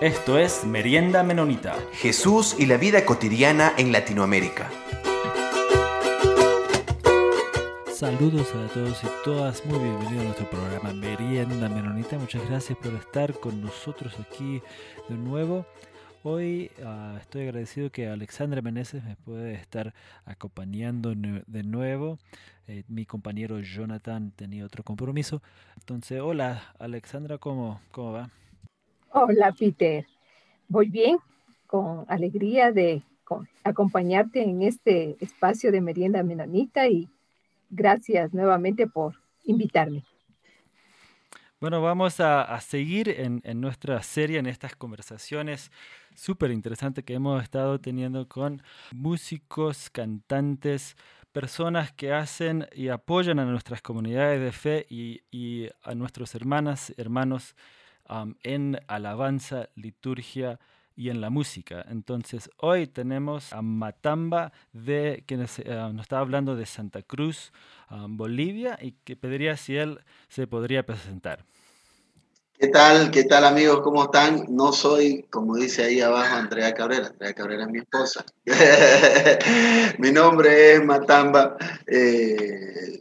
Esto es Merienda Menonita. Jesús y la vida cotidiana en Latinoamérica. Saludos a todos y todas, muy bienvenidos a nuestro programa Merienda Menonita. Muchas gracias por estar con nosotros aquí de nuevo. Hoy uh, estoy agradecido que Alexandra Meneses me puede estar acompañando de nuevo. Eh, mi compañero Jonathan tenía otro compromiso. Entonces, hola Alexandra, ¿cómo, cómo va? Hola Peter, voy bien, con alegría de acompañarte en este espacio de merienda menonita y gracias nuevamente por invitarme. Bueno, vamos a, seguir en, en, nuestra serie, en estas conversaciones súper interesantes que hemos estado teniendo con músicos, cantantes, personas que hacen y apoyan a nuestras comunidades de fe y, y a nuestros hermanas, hermanos en alabanza, liturgia y en la música. Entonces, hoy tenemos a Matamba, de, que nos, uh, está hablando de Santa Cruz, Bolivia, y que pediría si él se podría presentar. ¿Qué tal? ¿Qué tal amigos? ¿Cómo están? No soy, como dice ahí abajo, Andrea Cabrera. Andrea Cabrera es mi esposa. mi nombre es Matamba. Eh,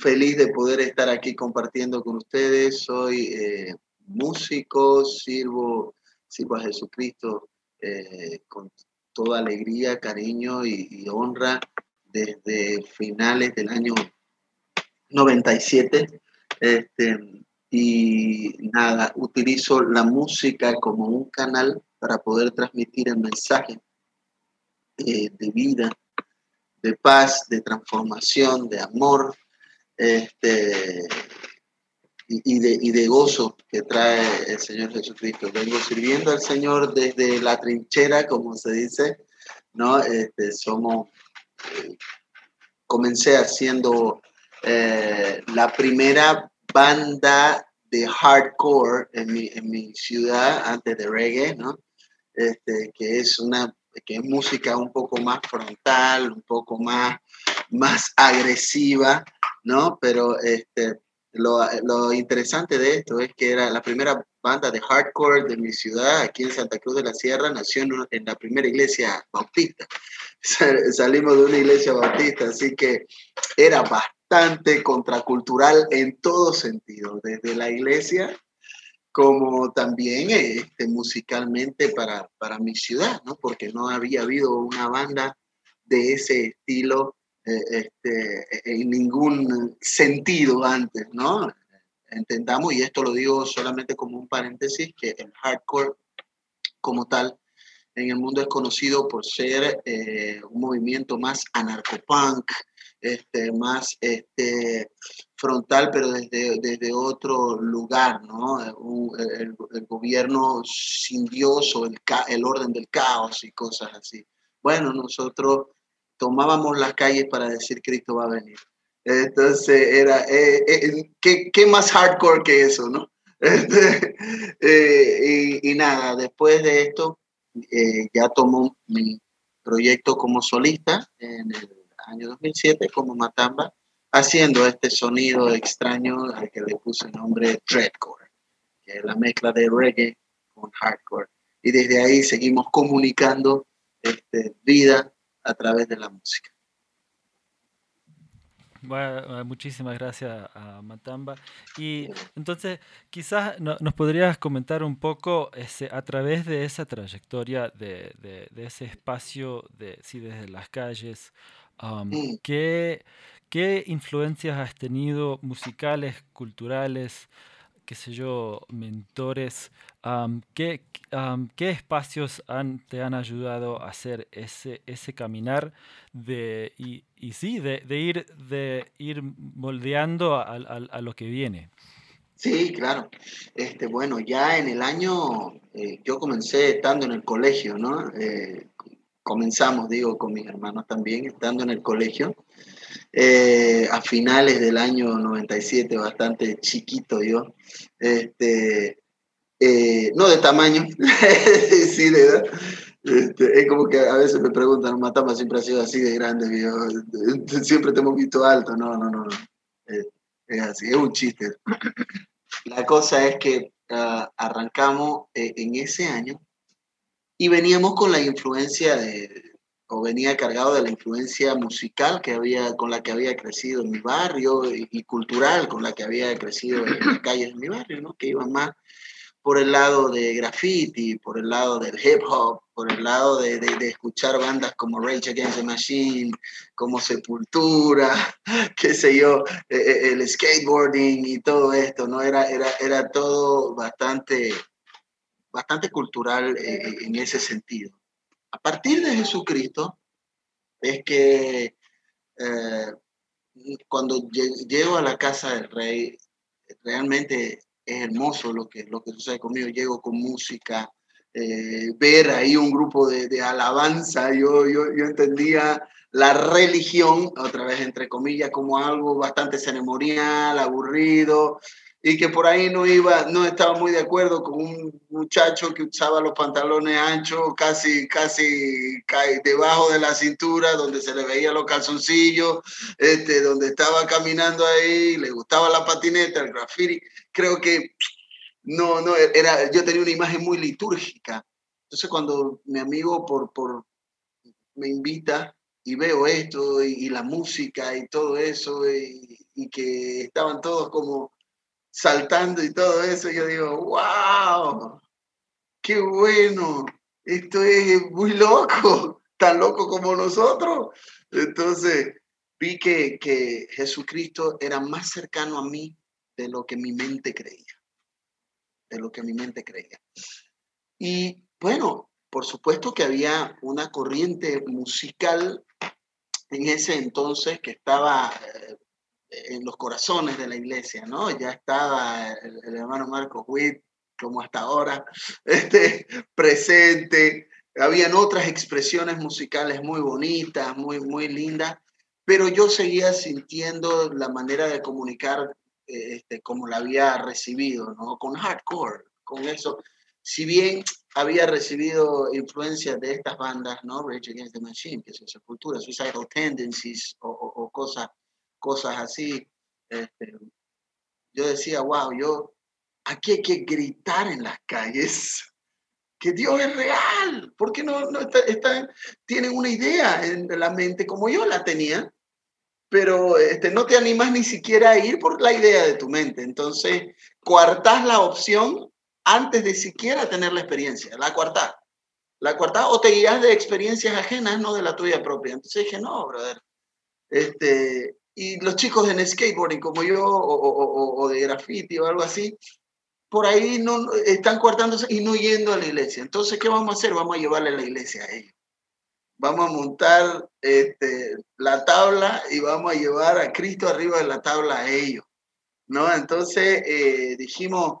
feliz de poder estar aquí compartiendo con ustedes. Soy eh, músico, sirvo, sirvo a Jesucristo eh, con toda alegría, cariño y, honra desde finales del año 97. Este, y nada, utilizo la música como un canal para poder transmitir el mensaje eh, de vida, de paz, de transformación, de amor, este, y, de, y de gozo que trae el Señor Jesucristo. Vengo sirviendo al Señor desde la trinchera, como se dice, ¿no? Este, somos, eh, comencé haciendo eh, la primera banda de hardcore en mi, en mi ciudad antes de reggae, ¿no? Este, que es una que es música un poco más frontal, un poco más, más agresiva, ¿no? Pero este, lo, lo, interesante de esto es que era la primera banda de hardcore de mi ciudad, aquí en Santa Cruz de la Sierra, nació en, la primera iglesia bautista. Salimos de una iglesia bautista, así que era bastante contracultural en todo sentido, desde la iglesia como también este, musicalmente para, para mi ciudad, ¿no? porque no había habido una banda de ese estilo eh, este, en ningún sentido antes, ¿no? Entendamos, y esto lo digo solamente como un paréntesis, que el hardcore como tal en el mundo es conocido por ser eh, un movimiento más anarcopunk, este, más este, frontal, pero desde, desde otro lugar, ¿no? el, el, gobierno sin Dios o el, el orden del caos y cosas así. Bueno, nosotros tomábamos las calles para decir Cristo va a venir. Entonces era, eh, eh, ¿qué, ¿qué, más hardcore que eso, no? Este, eh, y, y, nada, después de esto eh, ya tomó mi proyecto como solista en el año 2007 como Matamba, haciendo este sonido extraño al que le puse el nombre Dreadcore, que es la mezcla de reggae con hardcore. Y desde ahí seguimos comunicando este, vida a través de la música. Bueno, eh, muchísimas gracias a Matamba. Y entonces, quizás no, nos podrías comentar un poco ese, a través de esa trayectoria, de, de, de ese espacio, de, sí, desde las calles, um. ¿qué, ¿qué influencias has tenido musicales, culturales, qué sé yo, mentores, ¿qué, ¿qué, espacios te han ayudado a hacer ese, ese caminar de, y, sí, de, ir, de ir moldeando a, a, a, lo que viene? Sí, claro. Este, bueno, ya en el año, eh, yo comencé estando en el colegio, ¿no? Eh, comenzamos, digo, con mis hermanos también, estando en el colegio. Eh, a finales del año 97, bastante chiquito yo, este, eh, no de tamaño, sí de edad. Este, es como que a veces me preguntan, Matamba siempre ha sido así de grande, yo, siempre te hemos visto alto, no, no, no, no. Es, es así, es un chiste. La cosa es que ah, arrancamos eh, en ese año y veníamos con la influencia de, o venía cargado de la influencia musical que había, con la que había crecido en mi barrio y, cultural con la que había crecido en las calles de mi barrio, ¿no? que iban más por el lado de graffiti, por el lado del hip hop, por el lado de, de, escuchar bandas como Rage Against the Machine, como Sepultura, qué sé yo, e, e, el skateboarding y todo esto, ¿no? Era, era, era todo bastante, bastante cultural eh, en ese sentido. A partir de Jesucristo es que eh, cuando llego a la casa del rey, realmente es hermoso lo que, lo que sucede conmigo. Llego con música, eh, ver ahí un grupo de, de alabanza. Yo, yo, yo, entendía la religión, otra vez entre comillas, como algo bastante ceremonial, aburrido, y que por ahí no iba, no estaba muy de acuerdo con un muchacho que usaba los pantalones anchos, casi, casi debajo de la cintura, donde se le veía los calzoncillos, este, donde estaba caminando ahí, le gustaba la patineta, el graffiti. Creo que no, no, era, yo tenía una imagen muy litúrgica. Entonces cuando mi amigo por, por, me invita y veo esto y, la música y todo eso y, y que estaban todos como saltando y todo eso, yo digo, wow, qué bueno, esto es muy loco, tan loco como nosotros. Entonces vi que, que Jesucristo era más cercano a mí de lo que mi mente creía, de lo que mi mente creía. Y bueno, por supuesto que había una corriente musical en ese entonces que estaba eh, en los corazones de la iglesia, ¿no? Ya estaba el, hermano Marcos Witt, como hasta ahora, este, presente. Habían otras expresiones musicales muy bonitas, muy, muy lindas, pero yo seguía sintiendo la manera de comunicar este, como la había recibido, ¿no? Con hardcore, con eso. Si bien había recibido influencias de estas bandas, ¿no? Rage Against the Machine, que es Sepultura, Suicidal Tendencies o, o cosas cosas así. Este, yo decía, wow, yo, aquí hay que gritar en las calles que Dios es real, porque no, no está, tienen una idea en la mente como yo la tenía, pero este, no te animas ni siquiera a ir por la idea de tu mente. Entonces, cuartás la opción antes de siquiera tener la experiencia, la cuartás. La cuartás o te guías de experiencias ajenas, no de la tuya propia. Entonces dije, no, brother, este, y los chicos en skateboarding como yo o, de graffiti o algo así, por ahí no, están cortándose y no yendo a la iglesia. Entonces, ¿qué vamos a hacer? Vamos a llevarle a la iglesia a ellos. Vamos a montar este, la tabla y vamos a llevar a Cristo arriba de la tabla a ellos. ¿no? Entonces eh, dijimos,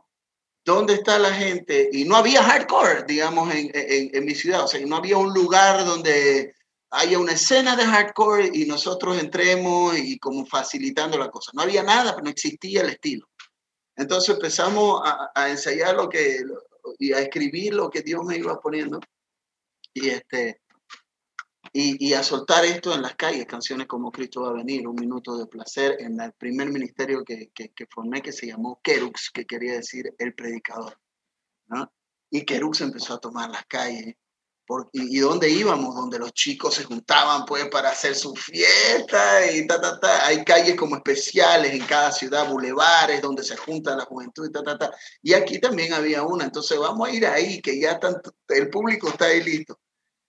¿dónde está la gente? Y no había hardcore, digamos, en, en, en mi ciudad. O sea, no había un lugar donde haya una escena de hardcore y nosotros entremos y como facilitando la cosa. No había nada, pero no existía el estilo. Entonces empezamos a, ensayar lo que y a escribir lo que Dios me iba poniendo y este y, a soltar esto en las calles, canciones como Cristo va a venir, Un minuto de placer, en el primer ministerio que, que, que formé que se llamó Kerux, que quería decir el predicador. ¿no? Y Kerux empezó a tomar las calles y, dónde íbamos, donde los chicos se juntaban pues para hacer su fiesta y ta, ta, ta. Hay calles como especiales en cada ciudad, bulevares donde se junta la juventud y ta, ta, ta. Y aquí también había una, entonces vamos a ir ahí, que ya tanto, el público está ahí listo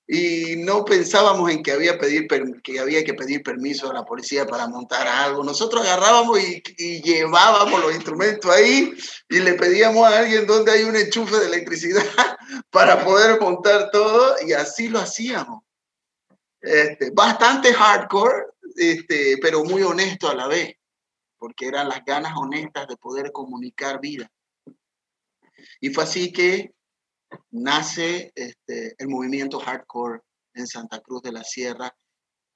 y no pensábamos en que había, pedir, que había que pedir permiso a la policía para montar algo. Nosotros agarrábamos y, llevábamos los instrumentos ahí y le pedíamos a alguien donde hay un enchufe de electricidad para poder montar todo y así lo hacíamos. Este, bastante hardcore, este, pero muy honesto a la vez, porque eran las ganas honestas de poder comunicar vida. Y fue así que nace este, el movimiento hardcore en Santa Cruz de la Sierra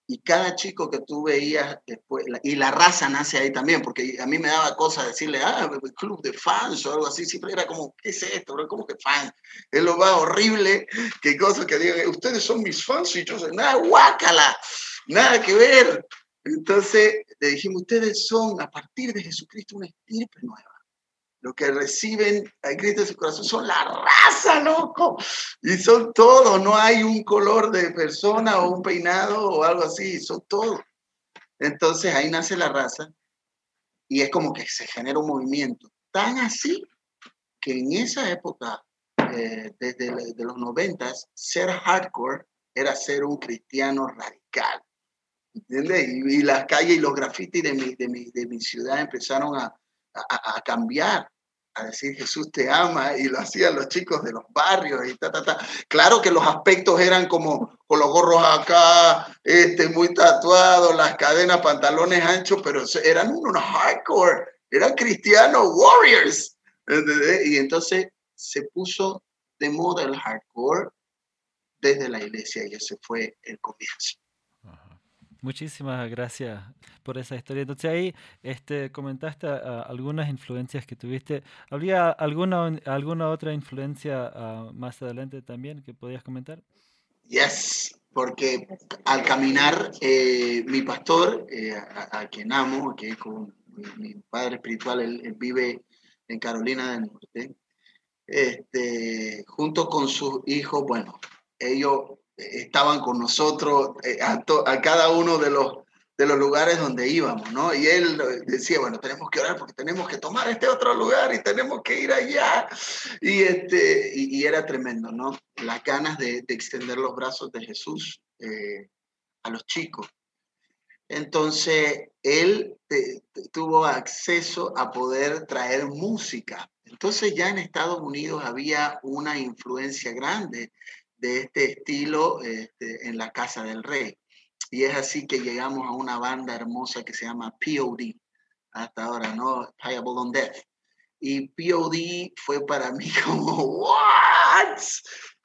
y cada chico que tú veías después, y la raza nace ahí también, porque a mí me daba cosa decirle, ah, el club de fans o algo así, siempre era como, ¿qué es esto? ¿Cómo que fans? Es lo más horrible, que cosas que digan, ustedes son mis fans y yo soy, nada, guácala, nada que ver. Entonces le dijimos, ustedes son a partir de Jesucristo una estirpe nueva Los que reciben a Cristo en su corazón son la raza, loco. Y son todos, no hay un color de persona o un peinado o algo así, son todos. Entonces ahí nace la raza y es como que se genera un movimiento tan así que en esa época, eh, desde de los noventas, ser hardcore era ser un cristiano radical. ¿Entiendes? Y, las calles y los grafitis de mi, de mi, de mi ciudad empezaron a, a, a, cambiar, decir Jesús te ama, y lo hacían los chicos de los barrios y ta, ta, ta. Claro que los aspectos eran como con los gorros acá, este, muy tatuados, las cadenas, pantalones anchos, pero eran unos hardcore, eran cristianos warriors. Y entonces se puso de moda el hardcore desde la iglesia y ese fue el comienzo. Muchísimas gracias por esa historia. Entonces ahí este, comentaste uh, algunas influencias que tuviste. ¿Habría alguna, alguna otra influencia uh, más adelante también que podías comentar? Yes, porque al caminar, eh, mi pastor, eh, a, a, quien amo, que es mi, mi padre espiritual, él, él, vive en Carolina del Norte, este, junto con sus hijos, bueno, ellos estaban con nosotros eh, a, a, cada uno de los, de los lugares donde íbamos, ¿no? Y él decía, bueno, tenemos que orar porque tenemos que tomar este otro lugar y tenemos que ir allá. Y, este, y, era tremendo, ¿no? Las ganas de, de, extender los brazos de Jesús eh, a los chicos. Entonces, él tuvo acceso a poder traer música. Entonces, ya en Estados Unidos había una influencia grande de este estilo este, en la Casa del Rey. Y es así que llegamos a una banda hermosa que se llama POD, hasta ahora, ¿no? Payable on Death. Y POD fue para mí como, ¿what?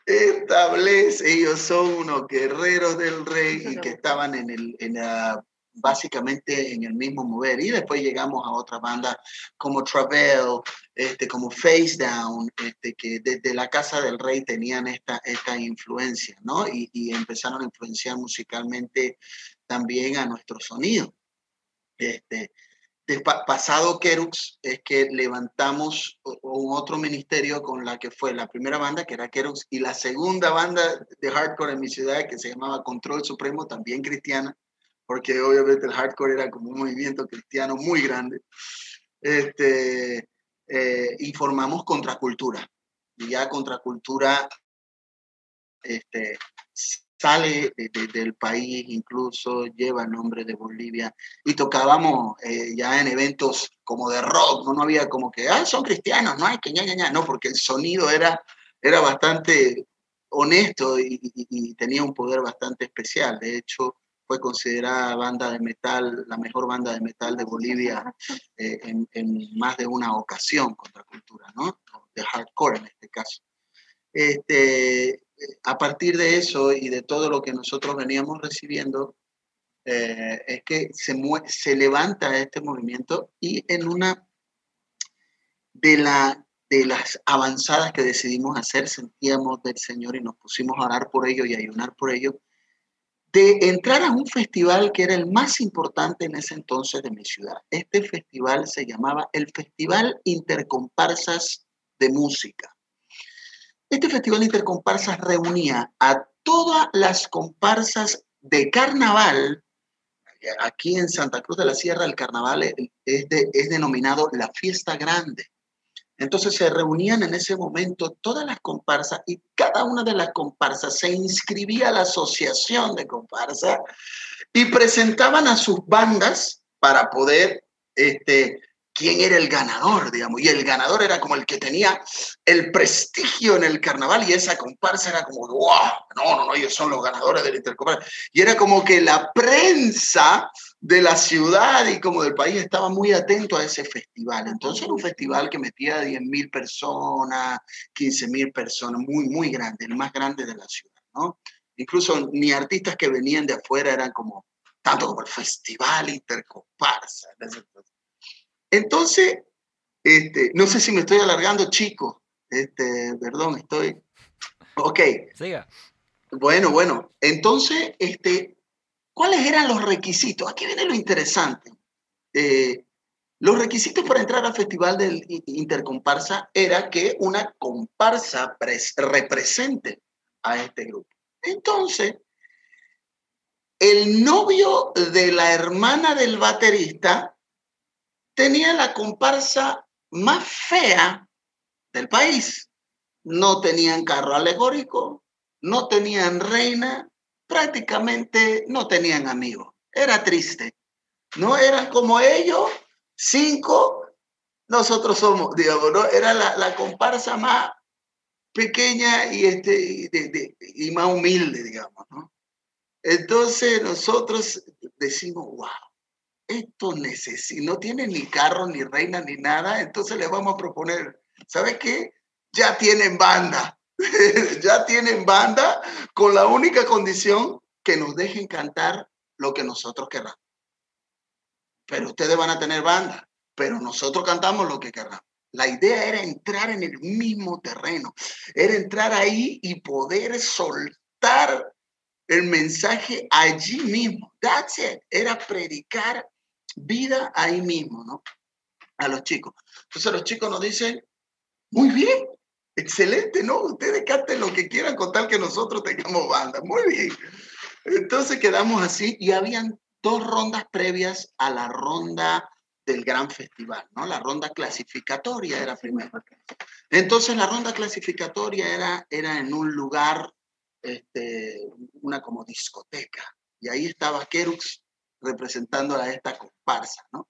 Establece, ellos son unos guerreros del rey y que estaban en, el, en la básicamente en el mismo mover. Y después llegamos a otra banda como Travel, este, como Face Down, este, que desde la Casa del Rey tenían esta, esta influencia, ¿no? Y, empezaron a influenciar musicalmente también a nuestro sonido. Este, de pasado Kerux es que levantamos un otro ministerio con la que fue la primera banda, que era Kerux, y la segunda banda de hardcore en mi ciudad, que se llamaba Control Supremo, también cristiana, porque obviamente el hardcore era como un movimiento cristiano muy grande, este, eh, y formamos Contracultura. Y ya Contracultura este, sale de, de, del país, incluso lleva el nombre de Bolivia, y tocábamos eh, ya en eventos como de rock, no, no había como que, ah, son cristianos, no hay que ña, ña, ña, no, porque el sonido era, era bastante honesto y, y, y tenía un poder bastante especial. De hecho, fue considerada banda de metal, la mejor banda de metal de Bolivia eh, en, en, más de una ocasión contra cultura, ¿no? De hardcore en este caso. Este, a partir de eso y de todo lo que nosotros veníamos recibiendo, eh, es que se, se levanta este movimiento y en una de, la, de las avanzadas que decidimos hacer, sentíamos del Señor y nos pusimos a orar por ello y a ayunar por ello, de entrar a un festival que era el más importante en ese entonces de mi ciudad. Este festival se llamaba el Festival Intercomparsas de Música. Este Festival Intercomparsas reunía a todas las comparsas de carnaval. Aquí en Santa Cruz de la Sierra el carnaval es, es denominado la fiesta grande. Entonces se reunían en ese momento todas las comparsas y cada una de las comparsas se inscribía a la asociación de comparsas y presentaban a sus bandas para poder, este, quién era el ganador, digamos. Y el ganador era como el que tenía el prestigio en el carnaval y esa comparsa era como, wow, no, no, no, ellos son los ganadores del intercomparsa. Y era como que la prensa de la ciudad y como del país estaba muy atento a ese festival. Entonces era un festival que metía a 10.000 personas, 15.000 personas, muy, muy grande, el más grande de la ciudad, ¿no? Incluso ni artistas que venían de afuera eran como, tanto como el festival intercomparsa. Entonces, este, no sé si me estoy alargando, chicos, este, perdón, estoy... Ok. Siga. Bueno, bueno, entonces, este, ¿Cuáles eran los requisitos? Aquí viene lo interesante. Eh, Los requisitos para entrar al Festival del Intercomparsa era que una comparsa represente a este grupo. Entonces, el novio de la hermana del baterista tenía la comparsa más fea del país. No tenían carro alegórico, no tenían reina, prácticamente no tenían amigos. Era triste. No eran como ellos, cinco, nosotros somos, digamos, ¿no? Era la, comparsa más pequeña y, este, y más humilde, digamos, ¿no? Entonces nosotros decimos, wow, esto necesita, no tiene ni carro, ni reina, ni nada, entonces le vamos a proponer, ¿sabes qué? Ya tienen banda, ya tienen banda con la única condición que nos dejen cantar lo que nosotros queramos. Pero ustedes van a tener banda, pero nosotros cantamos lo que queramos. La idea era entrar en el mismo terreno, era entrar ahí y poder soltar el mensaje allí mismo. That's it. Era predicar vida ahí mismo, ¿no? A los chicos. Entonces los chicos nos dicen, muy bien, excelente, ¿no? Ustedes canten lo que quieran con tal que nosotros tengamos banda. Muy bien. Entonces quedamos así y habían dos rondas previas a la ronda del gran festival, ¿no? La ronda clasificatoria era primero. Entonces la ronda clasificatoria era, era en un lugar, este, una como discoteca, y ahí estaba Kerux representando a esta comparsa, ¿no?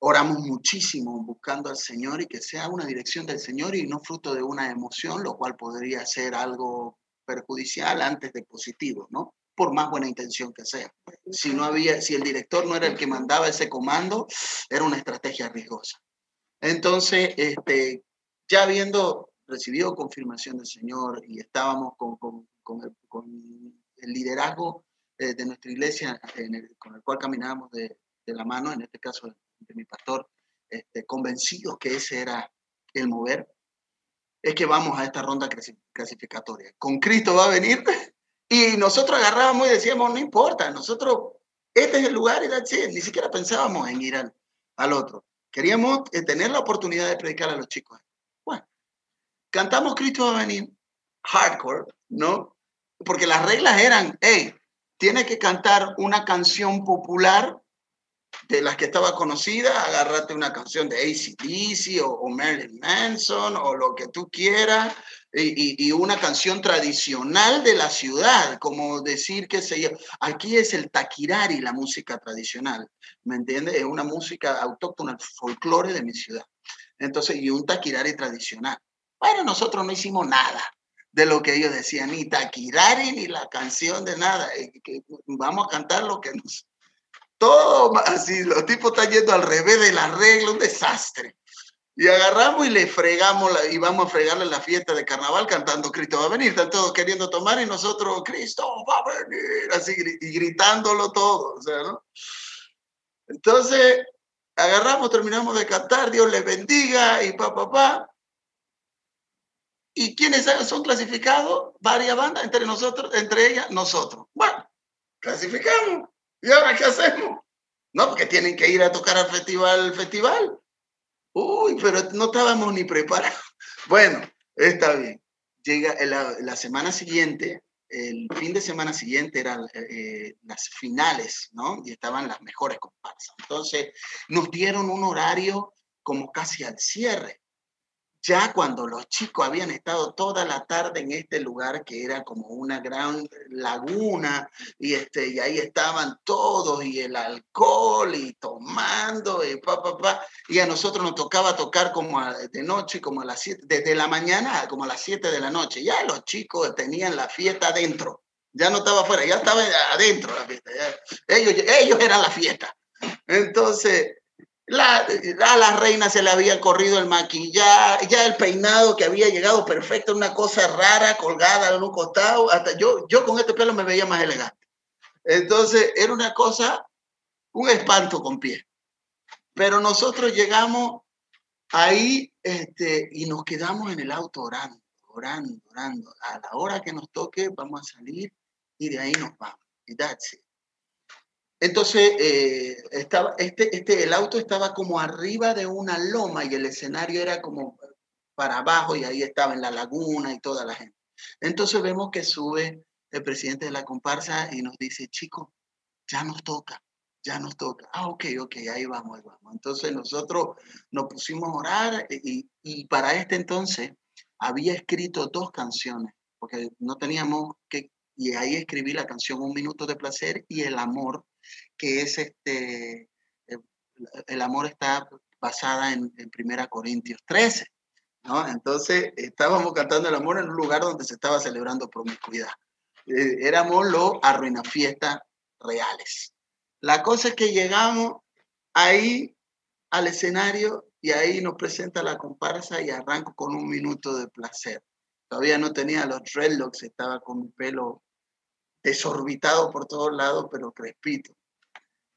Oramos muchísimo buscando al Señor y que sea una dirección del Señor y no fruto de una emoción, lo cual podría ser algo perjudicial antes de positivo, ¿no? Por más buena intención que sea. Si no había, si el director no era el que mandaba ese comando, era una estrategia riesgosa. Entonces, este, ya habiendo recibido confirmación del Señor y estábamos con, con, el, liderazgo eh, de nuestra iglesia con el cual caminábamos de, de, la mano, en este caso de mi pastor, este, convencidos que ese era el mover, es que vamos a esta ronda clasificatoria. Con Cristo va a venir y nosotros agarrábamos y decíamos, no importa, nosotros, este es el lugar y that's it. ni siquiera pensábamos en ir al, al otro. Queríamos eh, tener la oportunidad de predicar a los chicos. Bueno, cantamos Cristo va a venir, hardcore, ¿no? Porque las reglas eran, hey, tiene que cantar una canción popular de las que estaba conocida, agárrate una canción de ACDC o, o Marilyn Manson o lo que tú quieras, y, una canción tradicional de la ciudad, como decir que se aquí es el taquirari, la música tradicional, ¿me entiendes? Es una música autóctona, el folclore de mi ciudad. Entonces, y un taquirari tradicional. Bueno, nosotros no hicimos nada de lo que ellos decían, ni taquirari, ni la canción de nada. Eh, vamos a cantar lo que nos... Todo así, los tipos están yendo al revés de la regla, un desastre. Y agarramos y le fregamos, la, y vamos a fregarle la fiesta de carnaval cantando Cristo va a venir. Están todos queriendo tomar y nosotros, Cristo va a venir, así, y gritándolo todo, ¿no? Entonces, agarramos, terminamos de cantar, Dios les bendiga y pa. ¿Y quiénes son clasificados? Varias bandas, entre nosotros, entre ellas, nosotros. Bueno, clasificamos. ¿Y ahora qué hacemos? No, porque tienen que ir a tocar al festival, festival. Uy, pero no estábamos ni preparados. Bueno, está bien. Llega la, la semana siguiente, el fin de semana siguiente eran eh, las finales, ¿no? Y estaban las mejores comparsas. Entonces, nos dieron un horario como casi al cierre ya cuando los chicos habían estado toda la tarde en este lugar que era como una gran laguna y, este, y ahí estaban todos y el alcohol y tomando y pa, y a nosotros nos tocaba tocar como de noche, como a las 7, desde la mañana como a las 7 de la noche. Ya los chicos tenían la fiesta adentro, ya no estaba afuera, ya estaba adentro la fiesta. Ellos, ellos eran la fiesta. Entonces, la, a la reina se le había corrido el maquillaje, ya el peinado que había llegado perfecto, una cosa rara colgada en un costado. Hasta yo, yo con este pelo me veía más elegante. Entonces era una cosa, un espanto con pie. Pero nosotros llegamos ahí este, y nos quedamos en el auto orando, orando, orando. A la hora que nos toque vamos a salir y de ahí nos vamos. Y that's it. Entonces, eh, estaba, este, este, el auto estaba como arriba de una loma y el escenario era como para abajo y ahí estaba en la laguna y toda la gente. Entonces vemos que sube el presidente de la comparsa y nos dice, chicos, ya nos toca, ya nos toca. Ah, ok, ok, ahí vamos, ahí vamos. Entonces nosotros nos pusimos a orar y, y para este entonces había escrito dos canciones, porque no teníamos que, y ahí escribí la canción Un Minuto de Placer y El Amor, que es este, eh, el amor está basada en, en Primera Corintios 13. ¿no? Entonces estábamos cantando el amor en un lugar donde se estaba celebrando promiscuidad. Eh, éramos los arruinafiestas reales. La cosa es que llegamos ahí al escenario y ahí nos presenta la comparsa y arranco con un minuto de placer. Todavía no tenía los dreadlocks, estaba con mi pelo desorbitado por todos lados, pero crespito.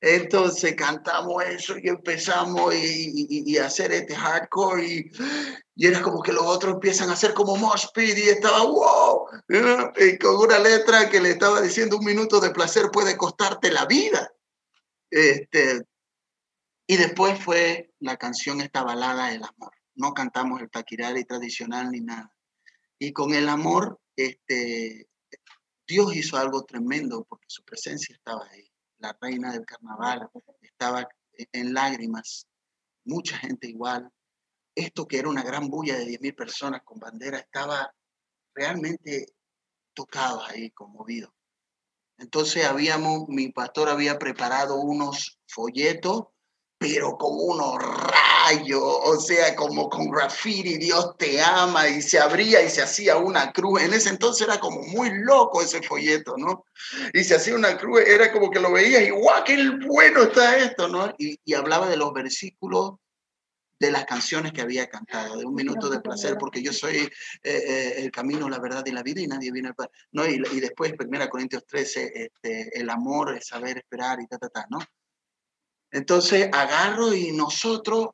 Entonces cantamos eso y empezamos y, hacer este hardcore y, era como que los otros empiezan a hacer como mosh pit y estaba wow, y con una letra que le estaba diciendo un minuto de placer puede costarte la vida. Este, y después fue la canción esta balada El Amor. No cantamos el taquirari tradicional ni nada. Y con el amor, este, Dios hizo algo tremendo porque su presencia estaba ahí la reina del carnaval, estaba en lágrimas, mucha gente igual. Esto que era una gran bulla de 10.000 personas con bandera, estaba realmente tocado ahí, conmovido. Entonces habíamos, mi pastor había preparado unos folletos, pero con unos o sea, como con graffiti, Dios te ama, y se abría y se hacía una cruz. En ese entonces era como muy loco ese folleto, ¿no? Y se hacía una cruz, era como que lo veías y ¡guau, qué bueno está esto, ¿no? Y, hablaba de los versículos de las canciones que había cantado, de un minuto de placer, porque yo soy eh, eh, el camino, la verdad y la vida, y nadie viene al ¿no? Y, y después, 1 Corintios 13, este, el amor, el saber esperar y ta, ta, ta, ¿no? Entonces agarro y nosotros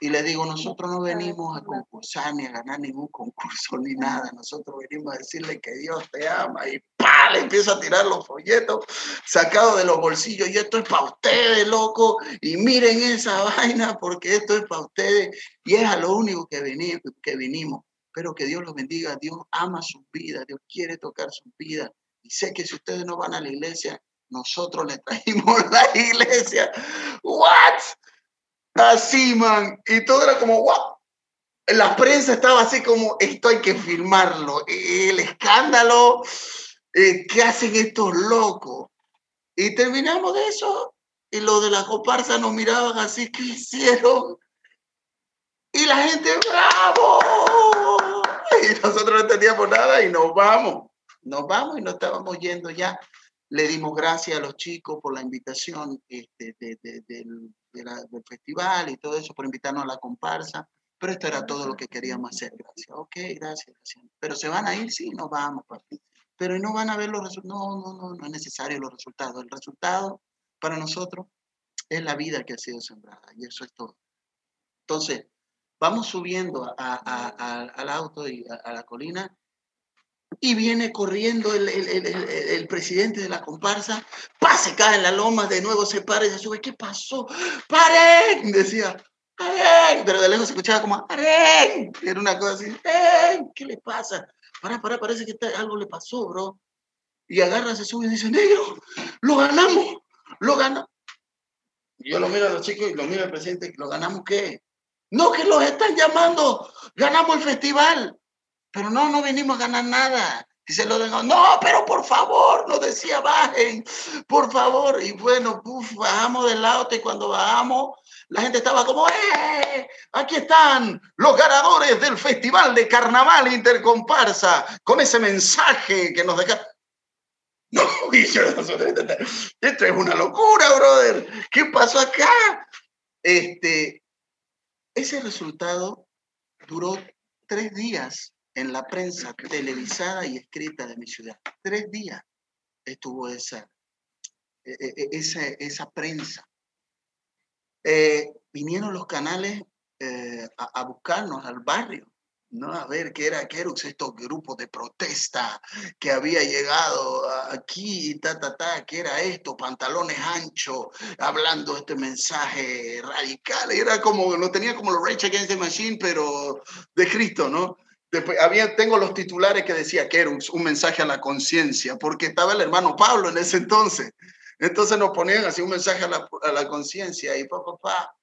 y le digo, nosotros no venimos a concursar ni a ganar ningún concurso ni nada. Nosotros venimos a decirle que Dios te ama y ¡pah! le empiezo a tirar los folletos sacados de los bolsillos. Y esto es para ustedes, loco. Y miren esa vaina porque esto es para ustedes. Y es a lo único que, venimos, que vinimos. Pero que Dios los bendiga. Dios ama su vida. Dios quiere tocar su vida. Y sé que si ustedes no van a la iglesia, nosotros les trajimos la iglesia. ¿What? Así, man. Y todo era como, wow. La prensa estaba así como, esto hay que filmarlo. El escándalo, eh, ¿qué hacen estos locos? Y terminamos de eso. Y los de la comparsa nos miraban así, ¿qué hicieron? Y la gente, ¡bravo! Y nosotros no entendíamos nada y nos vamos. Nos vamos y nos estábamos yendo ya. Le dimos gracias a los chicos por la invitación este, del del festival y todo eso, por invitarnos a la comparsa. Pero esto era todo lo que queríamos hacer. Gracias. Ok, gracias, Pero se van a ir, sí, nos vamos, papi. Pero no van a ver los resultados. No, no, no, no es necesario los resultados. El resultado para nosotros es la vida que ha sido sembrada y eso es todo. Entonces, vamos subiendo al auto y a, la colina y viene corriendo el, presidente de la comparsa, pase, cae en la loma, de nuevo se para y se sube, ¿qué pasó? ¡Paren! Decía, ¡paren! Pero de lejos se escuchaba como, ¡paren! Era una cosa así, ¡paren! ¿Qué le pasa? Para, para, parece que algo le pasó, bro. Y agarra, se sube y dice, negro, lo ganamos, lo ganamos. Yo lo miro a los chicos y lo miro al presidente, ¿lo ganamos qué? No, que los están llamando, ganamos el festival. Pero no, no venimos a ganar nada. Y se lo digo, no, pero por favor, nos decía, bajen, por favor. Y bueno, bajamos del auto y cuando bajamos, la gente estaba como, ¡eh! Aquí están los ganadores del Festival de Carnaval Intercomparsa, con ese mensaje que nos deja. No, esto es una locura, brother. ¿Qué pasó acá? Este, ese resultado duró tres días en la prensa televisada y escrita de mi ciudad. Tres días estuvo esa, e, e, e, esa, esa prensa. Eh, vinieron los canales eh, a, buscarnos al barrio. ¿no? A ver qué era Kerux, estos grupos de protesta que había llegado aquí ta, ta, ta, qué era esto, pantalones anchos, hablando este mensaje radical. Era como, no tenía como los Rage Against the Machine, pero de Cristo, ¿no? Después, tengo los titulares que decía Kerux, un mensaje a la conciencia, porque estaba el hermano Pablo en ese entonces. Entonces nos ponían así un mensaje a la, a la conciencia y pa, pa, pa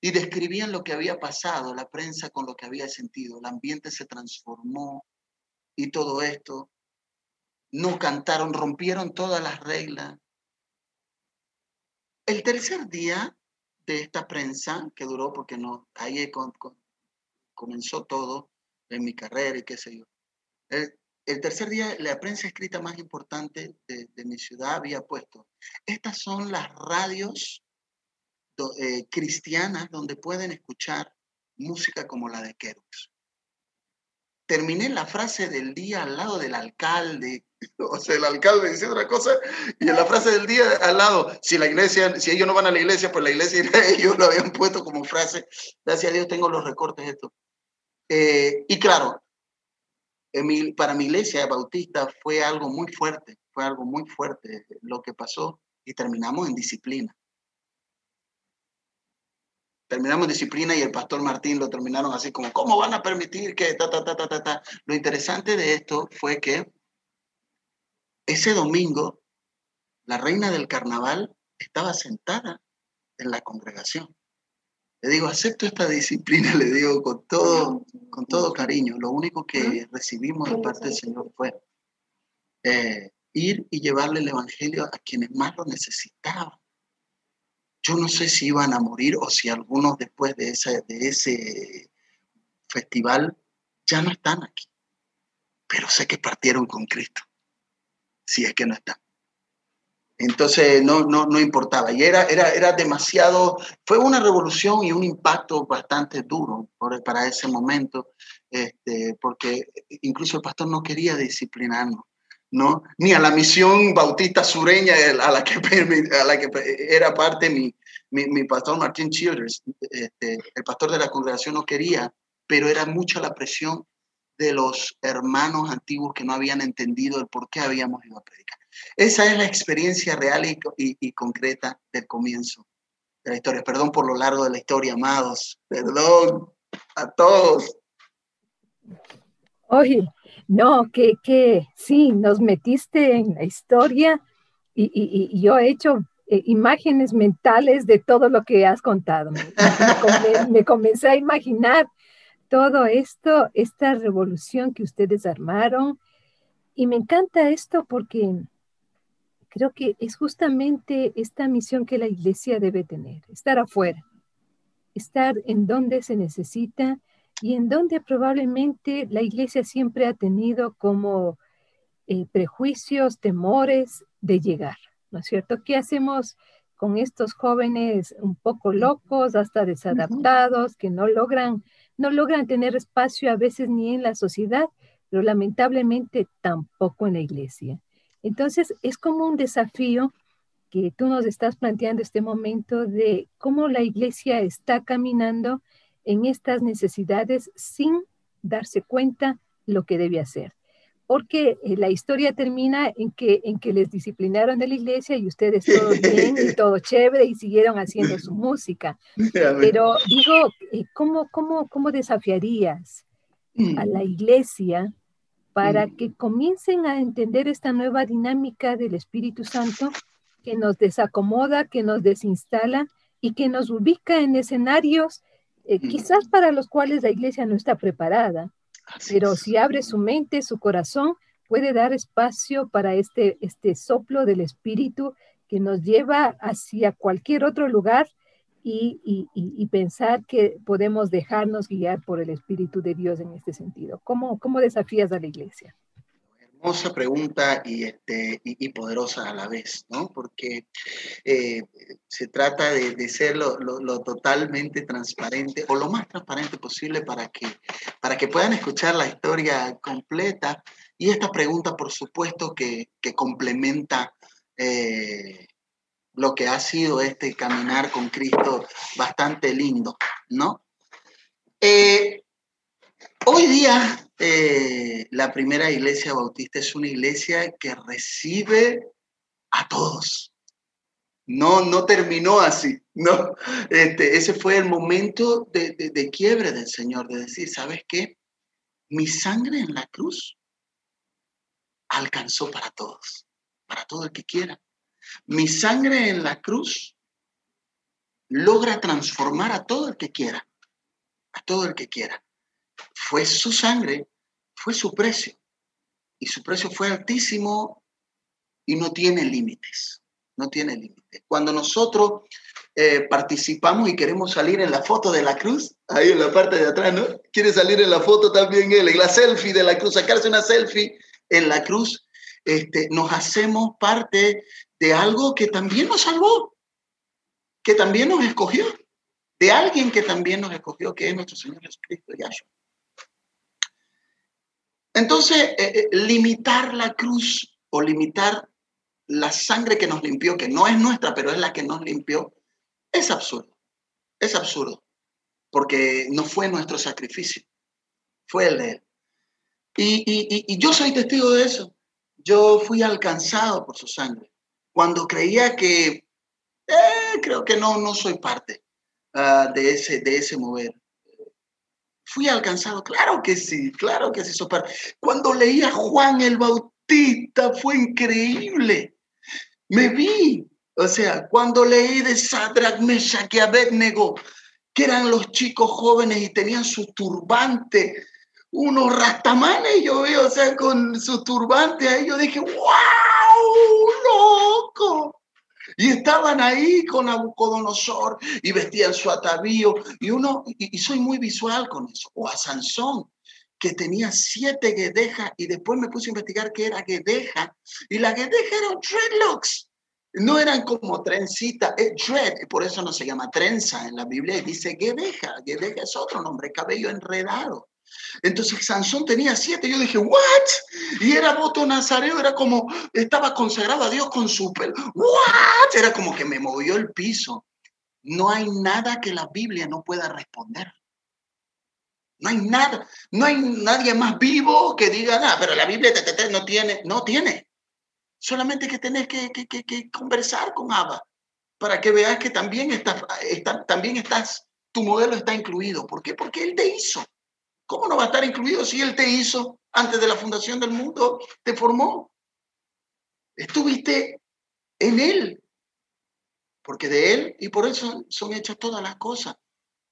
y describían lo que había pasado, la prensa con lo que había sentido, el ambiente se transformó y todo esto. No cantaron, rompieron todas las reglas. El tercer día de esta prensa, que duró porque no, ahí comenzó todo en mi carrera y qué sé yo. El, tercer día, la prensa escrita más importante de, mi ciudad había puesto, estas son las radios eh, cristianas donde pueden escuchar música como la de Kerux. Terminé la frase del día al lado del alcalde, o sea, el alcalde dice otra cosa, y en la frase del día al lado, si la iglesia, si ellos no van a la iglesia, pues la iglesia ellos lo habían puesto como frase. Gracias a Dios tengo los recortes esto. Eh, y claro, para mi iglesia bautista fue algo muy fuerte, fue algo muy fuerte lo que pasó y terminamos en disciplina terminamos disciplina y el pastor Martín lo terminaron así como, ¿cómo van a permitir que ta, ta, ta, ta, ta, ta? Lo interesante de esto fue que ese domingo la reina del carnaval estaba sentada en la congregación. Le digo, acepto esta disciplina, le digo con todo, con todo cariño. Lo único que recibimos de parte del Señor fue eh, ir y llevarle el Evangelio a quienes más lo necesitaban. Yo no sé si iban a morir o si algunos después de ese, de ese festival ya no están aquí. Pero sé que partieron con Cristo, si es que no están. Entonces no, no, no importaba. Y era, era, era demasiado, fue una revolución y un impacto bastante duro para ese momento, este, porque incluso el pastor no quería disciplinarnos. ¿no? Ni a la misión bautista sureña a la que, a la que era parte mi, mi, pastor Martín Childers, este, el pastor de la congregación no quería, pero era mucha la presión de los hermanos antiguos que no habían entendido el por qué habíamos ido a predicar. Esa es la experiencia real y, y concreta del comienzo de la historia. Perdón por lo largo de la historia, amados. Perdón a todos. Oye, no, que, que sí, nos metiste en la historia y, yo he hecho eh, imágenes mentales de todo lo que has contado. Me, comencé a imaginar todo esto, esta revolución que ustedes armaron. Y me encanta esto porque creo que es justamente esta misión que la iglesia debe tener, estar afuera, estar en donde se necesita y en donde probablemente la iglesia siempre ha tenido como eh, prejuicios, temores de llegar, ¿no es cierto? ¿Qué hacemos con estos jóvenes un poco locos, hasta desadaptados, que no logran, no logran tener espacio a veces ni en la sociedad, pero lamentablemente tampoco en la iglesia? Entonces, es como un desafío que tú nos estás planteando este momento de cómo la iglesia está caminando en estas necesidades sin darse cuenta lo que debe hacer. Porque eh, la historia termina en que, en que les disciplinaron de la iglesia y ustedes todo bien y todo chévere y siguieron haciendo su música. Pero digo, eh, ¿cómo, cómo, cómo desafiarías a la mm. iglesia para que comiencen a entender esta nueva dinámica del Espíritu Santo que nos desacomoda, que nos desinstala y que nos ubica en escenarios eh, quizás para los cuales la iglesia no está preparada, pero si abre su mente, su corazón, puede dar espacio para este, este soplo del Espíritu que nos lleva hacia cualquier otro lugar y, y, pensar que podemos dejarnos guiar por el Espíritu de Dios en este sentido. ¿Cómo, cómo desafías a la iglesia? hermosa pregunta y, este, y, poderosa a la vez, ¿no? Porque eh, se trata de, ser lo, totalmente transparente o lo más transparente posible para que, para que puedan escuchar la historia completa. Y esta pregunta, por supuesto, que, complementa eh, lo que ha sido este caminar con Cristo bastante lindo, ¿no? Eh, Hoy día eh, la primera iglesia bautista es una iglesia que recibe a todos. No, no terminó así, no. Este, ese fue el momento de, de quiebre del Señor, de decir, ¿sabes qué? Mi sangre en la cruz alcanzó para todos, para todo el que quiera. Mi sangre en la cruz logra transformar a todo el que quiera, a todo el que quiera. Fue su sangre, fue su precio. Y su precio fue altísimo y no tiene límites, no tiene límites. Cuando nosotros eh, participamos y queremos salir en la foto de la cruz, ahí en la parte de atrás, ¿no? Quiere salir en la foto también él, en la selfie de la cruz, sacarse una selfie en la cruz, este, nos hacemos parte de algo que también nos salvó, que también nos escogió, de alguien que también nos escogió, que es nuestro Señor Jesucristo, Yahshua. Entonces, eh, eh, limitar la cruz o limitar la sangre que nos limpió, que no es nuestra, pero es la que nos limpió, es absurdo. Es absurdo, porque no fue nuestro sacrificio, fue el de Él. Y, yo soy testigo de eso. Yo fui alcanzado por su sangre. Cuando creía que, eh, creo que no, no soy parte ah, de, ese, de ese mover. Fui alcanzado, claro que sí, claro que sí. Soy parte. Cuando leía Juan el Bautista fue increíble. Me vi, o sea, cuando leí de Sadrach, Meshach y Abednego, que eran los chicos jóvenes y tenían su turbante, unos rastamanes, yo veo, o sea, con su turbante ahí, yo dije, wow, loco. Y estaban ahí con Nabucodonosor y vestían su atavío. Y uno, y, soy muy visual con eso. O a Sansón, que tenía siete guedejas y después me puse a investigar qué era guedeja. Y la guedeja era dreadlocks. No eran como trencita, es dread, por eso no se llama trenza en la Biblia, dice guedeja. Guedeja es otro nombre, cabello enredado. Entonces Sansón tenía siete. Yo dije, ¿what? Y era voto nazareo, era como, estaba consagrado a Dios con su pelo. ¿What? Era como que me movió el piso. No hay nada que la Biblia no pueda responder. No hay nada, no hay nadie más vivo que diga, nada, pero la Biblia no tiene, no tiene. Solamente que tenés que, que, conversar con Abba para que veas que también estás, está, también estás, tu modelo está incluido. ¿Por qué? Porque Él te hizo. ¿Cómo no va a estar incluido si Él te hizo antes de la fundación del mundo? Te formó. Estuviste en Él. Porque de Él y por eso son hechas todas las cosas.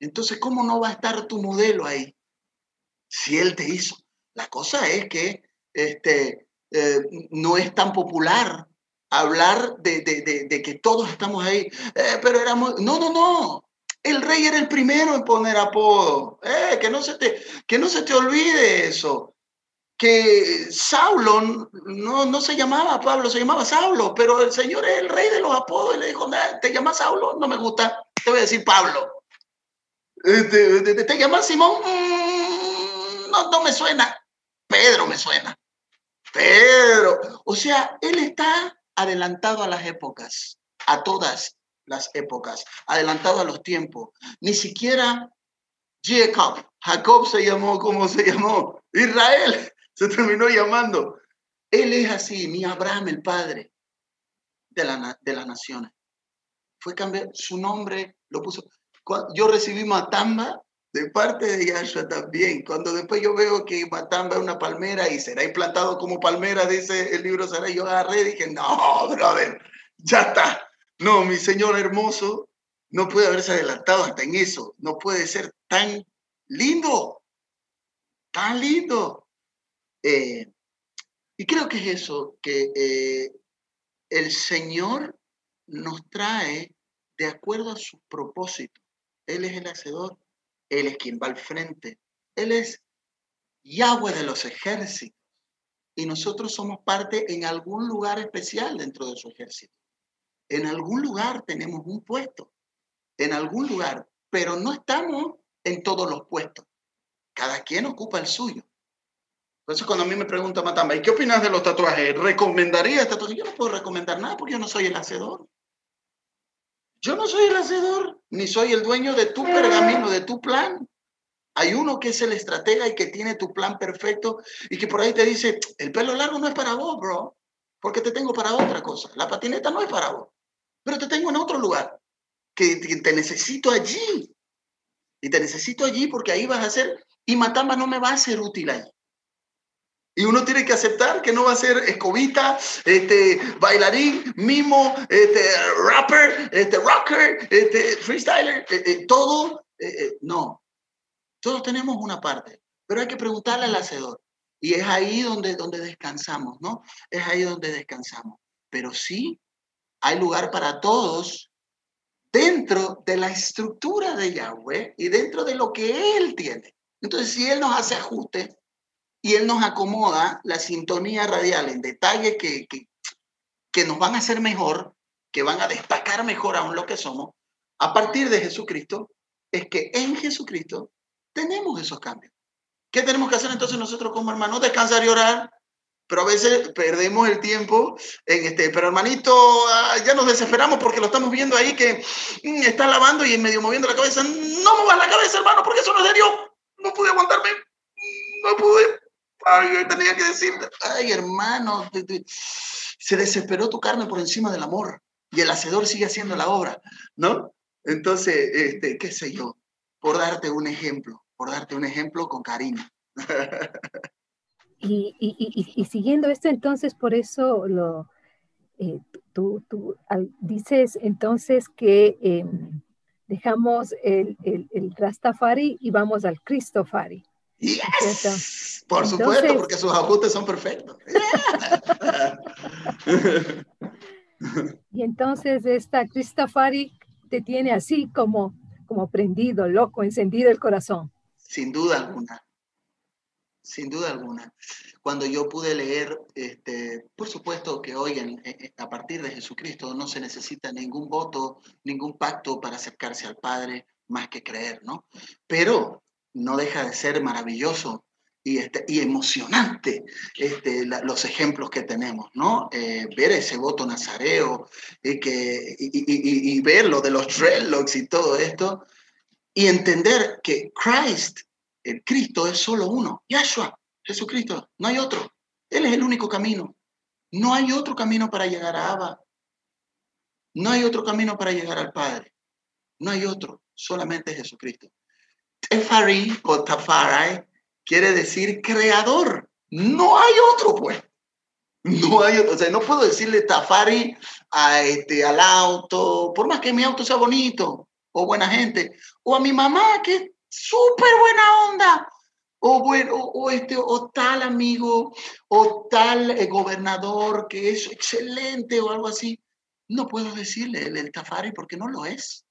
Entonces, ¿cómo no va a estar tu modelo ahí? Si Él te hizo. La cosa es que este, eh, no es tan popular hablar de, de, que todos estamos ahí. Eh, pero éramos... No, no, no. El rey era el primero en poner apodo. Eh, que, no se te, que no se te olvide eso. Que Saulo no, no se llamaba Pablo, se llamaba Saulo, pero el Señor es el rey de los apodos y le dijo, ¿te llamas Saulo? No me gusta, te voy a decir Pablo. ¿Te, te, te llamas Simón? Mm, no, no me suena. Pedro me suena. Pedro. O sea, él está adelantado a las épocas, a todas las épocas, adelantado a los tiempos. Ni siquiera Jacob, Jacob se llamó como se llamó, Israel se terminó llamando. Él es así, ni Abraham el padre de, la, de las naciones. Fue cambiar su nombre, lo puso. Yo recibí Matamba de parte de Yahshua también. Cuando después yo veo que Matamba es una palmera y será implantado como palmera, dice el libro Sara, yo agarré y dije, no, brother, ya está. No, mi Señor hermoso no puede haberse adelantado hasta en eso. No puede ser tan lindo, tan lindo. Eh, y creo que es eso, que eh, el Señor nos trae de acuerdo a su propósito. Él es el hacedor, Él es quien va al frente, Él es Yahweh de los ejércitos. Y nosotros somos parte en algún lugar especial dentro de su ejército. En algún lugar tenemos un puesto, en algún lugar, pero no estamos en todos los puestos. Cada quien ocupa el suyo. Entonces, cuando a mí me pregunta Matamba, ¿y qué opinas de los tatuajes? ¿Recomendaría este tatuaje? Yo no puedo recomendar nada porque yo no soy el hacedor. Yo no soy el hacedor, ni soy el dueño de tu pergamino, de tu plan. Hay uno que es el estratega y que tiene tu plan perfecto y que por ahí te dice, el pelo largo no es para vos, bro, porque te tengo para otra cosa. La patineta no es para vos, pero te tengo en otro lugar, que te necesito allí. Y te necesito allí porque ahí vas a ser, y Matamba no me va a ser útil ahí. Y uno tiene que aceptar que no va a ser escobita, este, bailarín, mimo, este, rapper, este, rocker, este, freestyler, eh, eh, todo. Eh, no, todos tenemos una parte, pero hay que preguntarle al hacedor. Y es ahí donde, donde descansamos, ¿no? Es ahí donde descansamos. Pero sí, hay lugar para todos dentro de la estructura de Yahweh y dentro de lo que Él tiene. Entonces, si Él nos hace ajuste y Él nos acomoda la sintonía radial en detalles que, que, que nos van a hacer mejor, que van a destacar mejor aún lo que somos, a partir de Jesucristo, es que en Jesucristo tenemos esos cambios. ¿Qué tenemos que hacer entonces nosotros como hermanos? Descansar y orar. Pero a veces perdemos el tiempo en este, pero hermanito, ah, ya nos desesperamos porque lo estamos viendo ahí que mm, está lavando y en medio moviendo la cabeza. No movas la cabeza, hermano, porque eso no es de Dios. No pude aguantarme. No pude. Ay, tenía que decir, ay, hermano, se desesperó tu carne por encima del amor y el hacedor sigue haciendo la obra, ¿no? Entonces, este, qué sé yo, por darte un ejemplo por darte un ejemplo con cariño. y, y, y, siguiendo esto, entonces, por eso lo, eh, tú, tú dices entonces que em, dejamos el, el, el, Rastafari y vamos al Cristofari. Yes. Por supuesto, porque sus ajustes son perfectos. y entonces esta Cristofari te tiene así como, como prendido, loco, encendido el corazón. Sin duda alguna. Sin duda alguna. Cuando yo pude leer, este, por supuesto que hoy a partir de Jesucristo no se necesita ningún voto, ningún pacto para acercarse al Padre más que creer, ¿no? Pero no deja de ser maravilloso y, este, y emocionante este, los ejemplos que tenemos, ¿no? Eh, ver ese voto nazareo y, que, y, y, ver lo de los dreadlocks y todo esto, y entender que Christ, el Cristo, es solo uno. Yahshua, Jesucristo, no hay otro. Él es el único camino. No hay otro camino para llegar a Abba. No hay otro camino para llegar al Padre. No hay otro, solamente Jesucristo. Tefari o Tafarai quiere decir creador. No hay otro, pues. No hay otro. O sea, no puedo decirle Tafari a este, al auto, por más que mi auto sea bonito o buena gente, o a mi mamá que súper buena onda, o, bueno, o, este, o tal amigo, o tal eh, gobernador que es excelente o algo así. No puedo decirle el, el Tafari porque no lo es.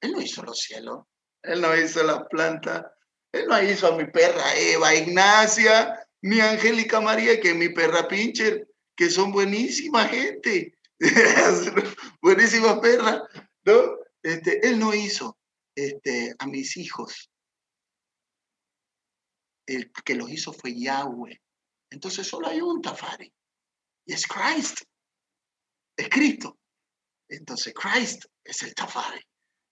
Él no hizo los cielos, él no hizo la planta, él no hizo a mi perra Eva, Ignacia, ni Angélica María, que es mi perra Pincher, que son buenísima gente, buenísimas perras, ¿no? Este, él no hizo este, a mis hijos. El que los hizo fue Yahweh. Entonces solo hay un Tafari. Y es Christ. Es Cristo. Entonces Christ es el Tafari.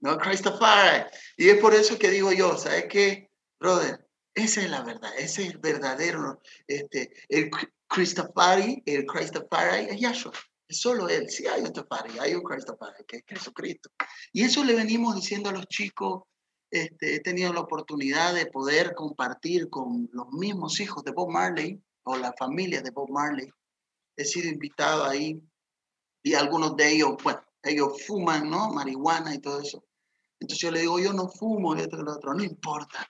No Christ Tafari. Y es por eso que digo yo, ¿sabes qué, brother? Esa es la verdad. Ese es verdadero. Este, el Christafari, el Christafari es Yahshua. Solo Él. Sí hay un Tafari, hay un Christafari, que es Jesucristo. Y eso le venimos diciendo a los chicos. Este, he tenido la oportunidad de poder compartir con los mismos hijos de Bob Marley o la familia de Bob Marley. He sido invitado ahí y algunos de ellos, bueno, ellos fuman, ¿no? Marihuana y todo eso. Entonces yo le digo, yo no fumo, y otro, el otro, no importa.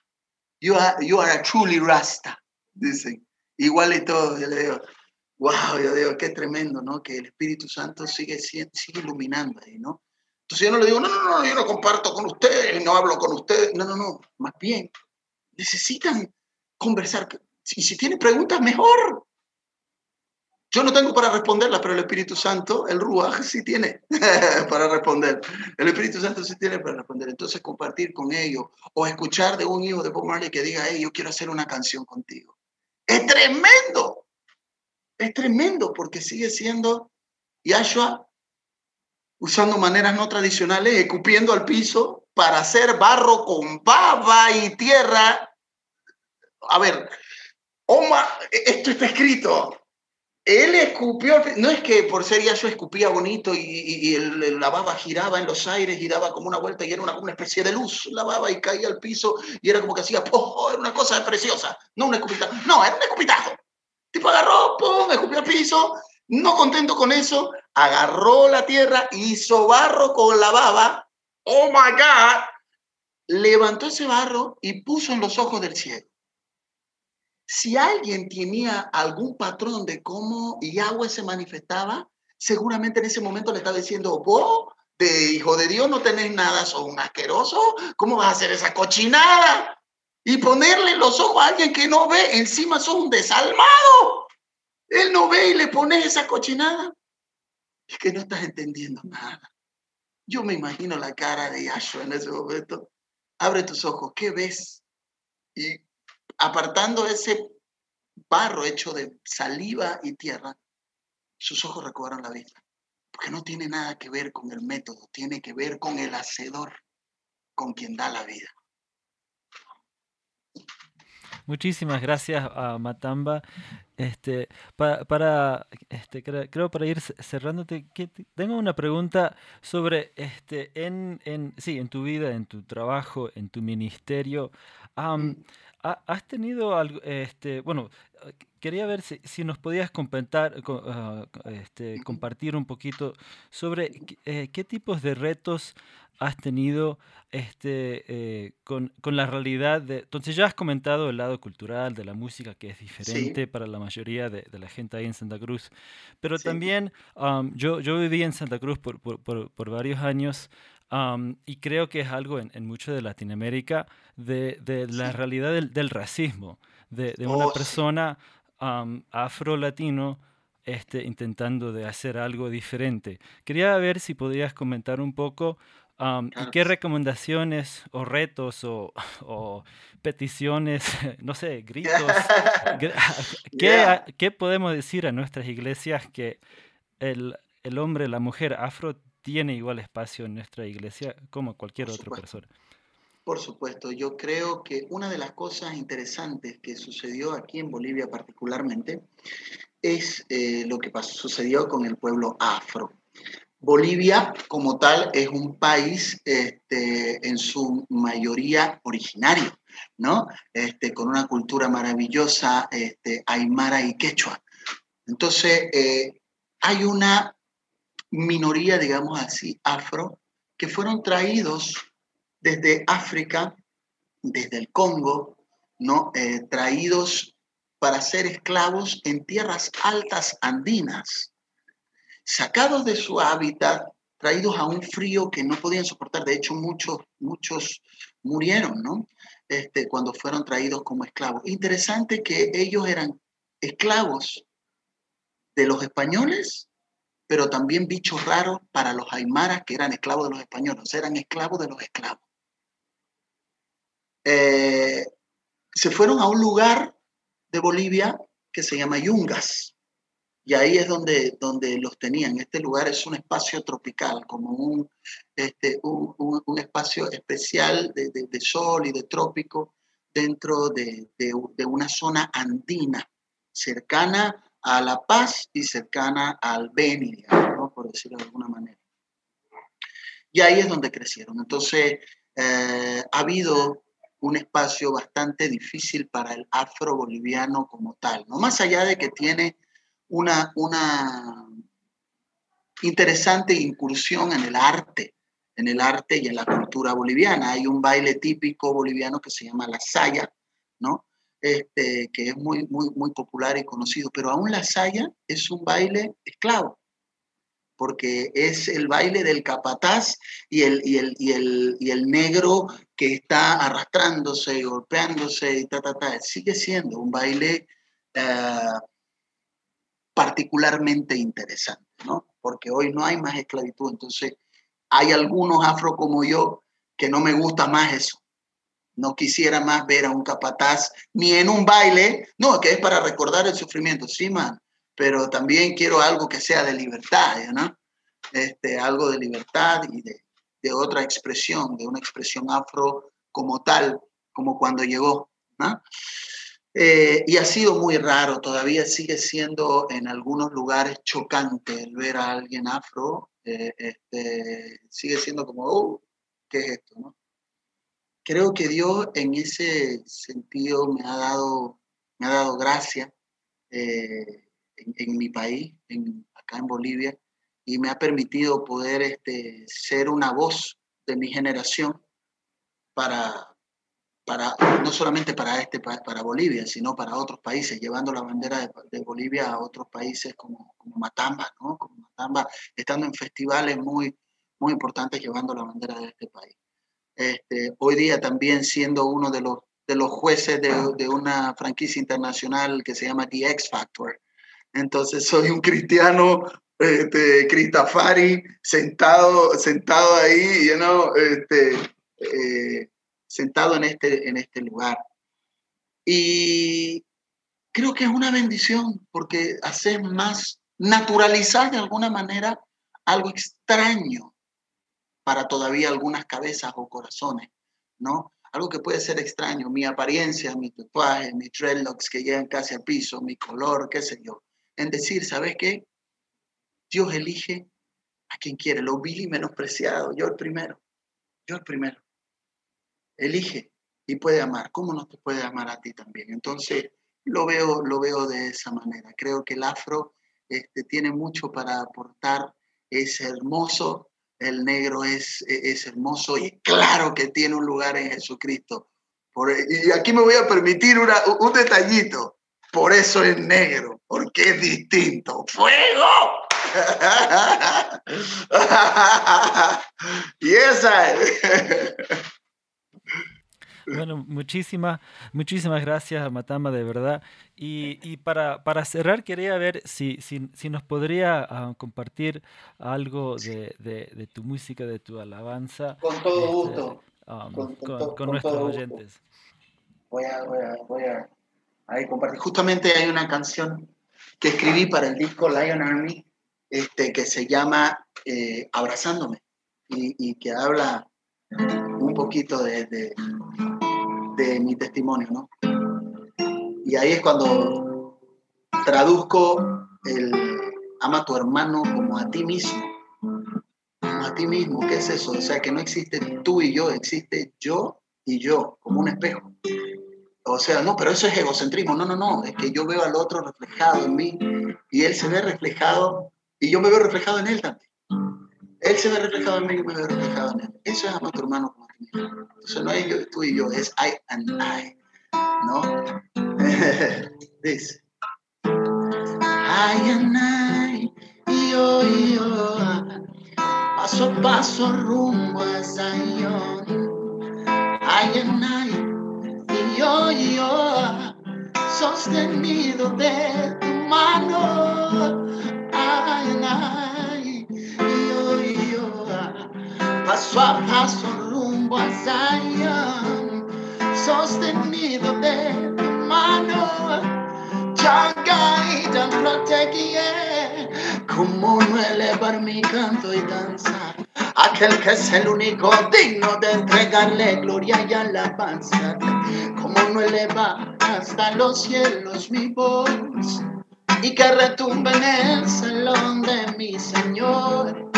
You are, you are a truly Rasta, dicen. Igual y todo, yo le digo, wow, yo digo, qué tremendo, ¿no? Que el Espíritu Santo sigue, sigue iluminando ahí, ¿no? Entonces yo no le digo, no, no, no, yo no comparto con ustedes, no hablo con ustedes. No, no, no, más bien, necesitan conversar. Y si tienen preguntas, mejor. Yo no tengo para responderlas, pero el Espíritu Santo, el Ruach, sí tiene para responder. El Espíritu Santo sí tiene para responder. Entonces, compartir con ellos o escuchar de un hijo de Bob que diga, hey, yo quiero hacer una canción contigo. Es tremendo es tremendo porque sigue siendo Yahshua usando maneras no tradicionales, escupiendo al piso, para hacer barro con baba y tierra. A ver, Oma, esto está escrito. Él escupió, no es que por ser ya yo escupía bonito y, la baba giraba en los aires y daba como una vuelta y era una, especie de luz, la baba y caía al piso y era como que hacía, ¡oh! Era una cosa preciosa, no un escupitajo. No, era un escupitajo. Tipo agarró, ¡pum! Escupió al piso, no contento con eso, agarró la tierra, hizo barro con la baba, ¡oh my God! Levantó ese barro y puso en los ojos del cielo. Si alguien tenía algún patrón de cómo Yahweh se manifestaba, seguramente en ese momento le estaba diciendo, vos, de hijo de Dios, no tenés nada, sos un ¿cómo vas a hacer esa cochinada? Y ponerle los ojos a alguien que no ve, encima sos un desalmado. Él no ve y le pones esa cochinada. Es que no estás entendiendo nada. Yo me imagino la cara de Yahshua en ese momento. Abre tus ojos, ¿qué ves? Y apartando ese barro hecho de saliva y tierra, sus ojos recobraron la vista. Porque no tiene nada que ver con el método, tiene que ver con el hacedor, con quien da la vida. Muchísimas gracias a Matamba. Este, para, este, creo, para ir cerrándote, que tengo una pregunta sobre, este, en, en, sí, en tu vida, en tu trabajo, en tu ministerio. ¿Has tenido algo, este, bueno, quería ver si, nos podías comentar, ah, este, compartir un poquito sobre eh, qué tipos de retos has tenido este, eh, con, la realidad de... Entonces ya has comentado el lado cultural de la música que es diferente para la mayoría de, la gente ahí en Santa Cruz, pero también yo, yo viví en Santa Cruz por, por varios años y creo que es algo en, en mucho de Latinoamérica de, de la realidad del, del, racismo, de, de una oh, persona afro-latino este, intentando de hacer algo diferente. Quería ver si podrías comentar un poco qué recomendaciones o retos o, o peticiones, no sé, gritos, ¿qué, ¿qué, podemos decir a nuestras iglesias que el, el hombre, la mujer afro tiene igual espacio en nuestra iglesia como cualquier otra persona. Por supuesto, yo creo que una de las cosas interesantes que sucedió aquí en Bolivia particularmente es eh, lo que pasó, sucedió con el pueblo afro. Bolivia como tal es un país este, en su mayoría originario, ¿no? Este, con una cultura maravillosa, este, aymara y quechua. Entonces, eh, hay una minoría, digamos así, afro, que fueron traídos desde África, desde el Congo, ¿no? Eh, traídos para ser esclavos en tierras altas andinas, sacados de su hábitat, traídos a un frío que no podían soportar. De hecho, muchos, muchos murieron, ¿no? Este, cuando fueron traídos como esclavos. Interesante que ellos eran esclavos de los españoles pero también bichos raros para los aymaras que eran esclavos de los españoles, eran esclavos de los esclavos. Eh, se fueron a un lugar de Bolivia que se llama Yungas, y ahí es donde, donde los tenían. Este lugar es un espacio tropical, como un, este, un, espacio especial de, de, sol y de trópico dentro de, de una zona andina, cercana a La Paz y cercana al Beni, por decirlo de alguna manera. Y ahí es donde crecieron. Entonces, eh, ha habido un espacio bastante difícil para el afro-boliviano como tal, ¿no? Más allá de que tiene una, una interesante incursión en el arte, en el arte y en la cultura boliviana. Hay un baile típico boliviano que se llama la saya, ¿no? Este, que es muy, muy, popular y conocido, pero aún la saya es un baile esclavo, porque es el baile del capataz y el, y el, y el, y el negro que está arrastrándose y golpeándose y ta, ta, ta. Sigue siendo un baile eh, particularmente interesante, ¿no? Porque hoy no hay más esclavitud, entonces hay algunos afro como yo que no me gusta más eso no quisiera más ver a un capataz ni en un baile, no, que es para recordar el sufrimiento, sí, man, pero también quiero algo que sea de libertad, ¿no? Este, algo de libertad y de, otra expresión, de una expresión afro como tal, como cuando llegó. Eh, y ha sido muy raro, todavía sigue siendo en algunos lugares chocante el ver a alguien afro, eh, este, sigue siendo como, oh, ¿qué es esto? Creo que Dios en ese sentido me ha dado, me ha dado gracia eh, en, mi país, acá en Bolivia, y me ha permitido poder este, ser una voz de mi generación para, para, no solamente para, este, para Bolivia, sino para otros países, llevando la bandera de, Bolivia a otros países como, como Matamba, ¿no? Como Matamba, estando en festivales muy, muy importantes llevando la bandera de este país. Este, hoy día también siendo uno de los, de los jueces de, de una franquicia internacional que se llama The X Factor. Entonces soy un cristiano este, Cristafari sentado, sentado ahí, you know, este, eh, sentado en este, en este lugar. Y creo que es una bendición porque hace más naturalizar de alguna manera algo extraño para todavía algunas cabezas o corazones, ¿no? Algo que puede ser extraño, mi apariencia, mi tatuaje, mis dreadlocks que llegan casi al piso, mi color, qué sé yo. En decir, ¿sabes qué? Dios elige a quien quiere, lo vil y menospreciado, yo el primero, yo el primero elige y puede amar. ¿Cómo no te puede amar a ti también? Entonces, lo veo, lo veo de esa manera. Creo que el afro este, tiene mucho para aportar, es hermoso, el negro es, es hermoso y claro que tiene un lugar en Jesucristo. Por, y aquí me voy a permitir una, un detallito. Por eso es negro, porque es distinto. ¡Fuego! y esa es. Bueno, muchísimas, muchísimas gracias, Matamba, de verdad. Y, y para, para, cerrar, quería ver si, si, si nos podría ah, compartir algo de, de, de, tu música, de tu alabanza. Con todo este, gusto. Um, con, con, con, nuestros oyentes. Voy a, voy a, voy a ahí compartir. Justamente hay una canción que escribí para el disco Lion Army este, que se llama eh, Abrazándome y, y que habla un poquito de, de, de mi testimonio, ¿no? Y ahí es cuando traduzco el ama a tu hermano como a ti mismo. Como a ti mismo, ¿qué es eso? O sea, que no existe tú y yo, existe yo y yo, como un espejo. O sea, no, pero eso es egocentrismo. No, no, no, es que yo veo al otro reflejado en mí y él se ve reflejado y yo me veo reflejado en él también. Él se ve reflejado en mí y me veo reflejado en él. Eso es amar a tu hermano como. Entonces no es yo, tú y yo, es I and I. ¿No? Dice. I and I, yo y yo, paso a paso rumbo a Zion. I and I, yo y yo, sostenido de tu mano. I and I, yo y yo, paso a paso sostenido de tu mano, and protect, yeah. Como no elevar mi canto y danzar, aquel que es el único digno de entregarle gloria y alabanza, como no elevar hasta los cielos mi voz y que retumbe en el salón de mi Señor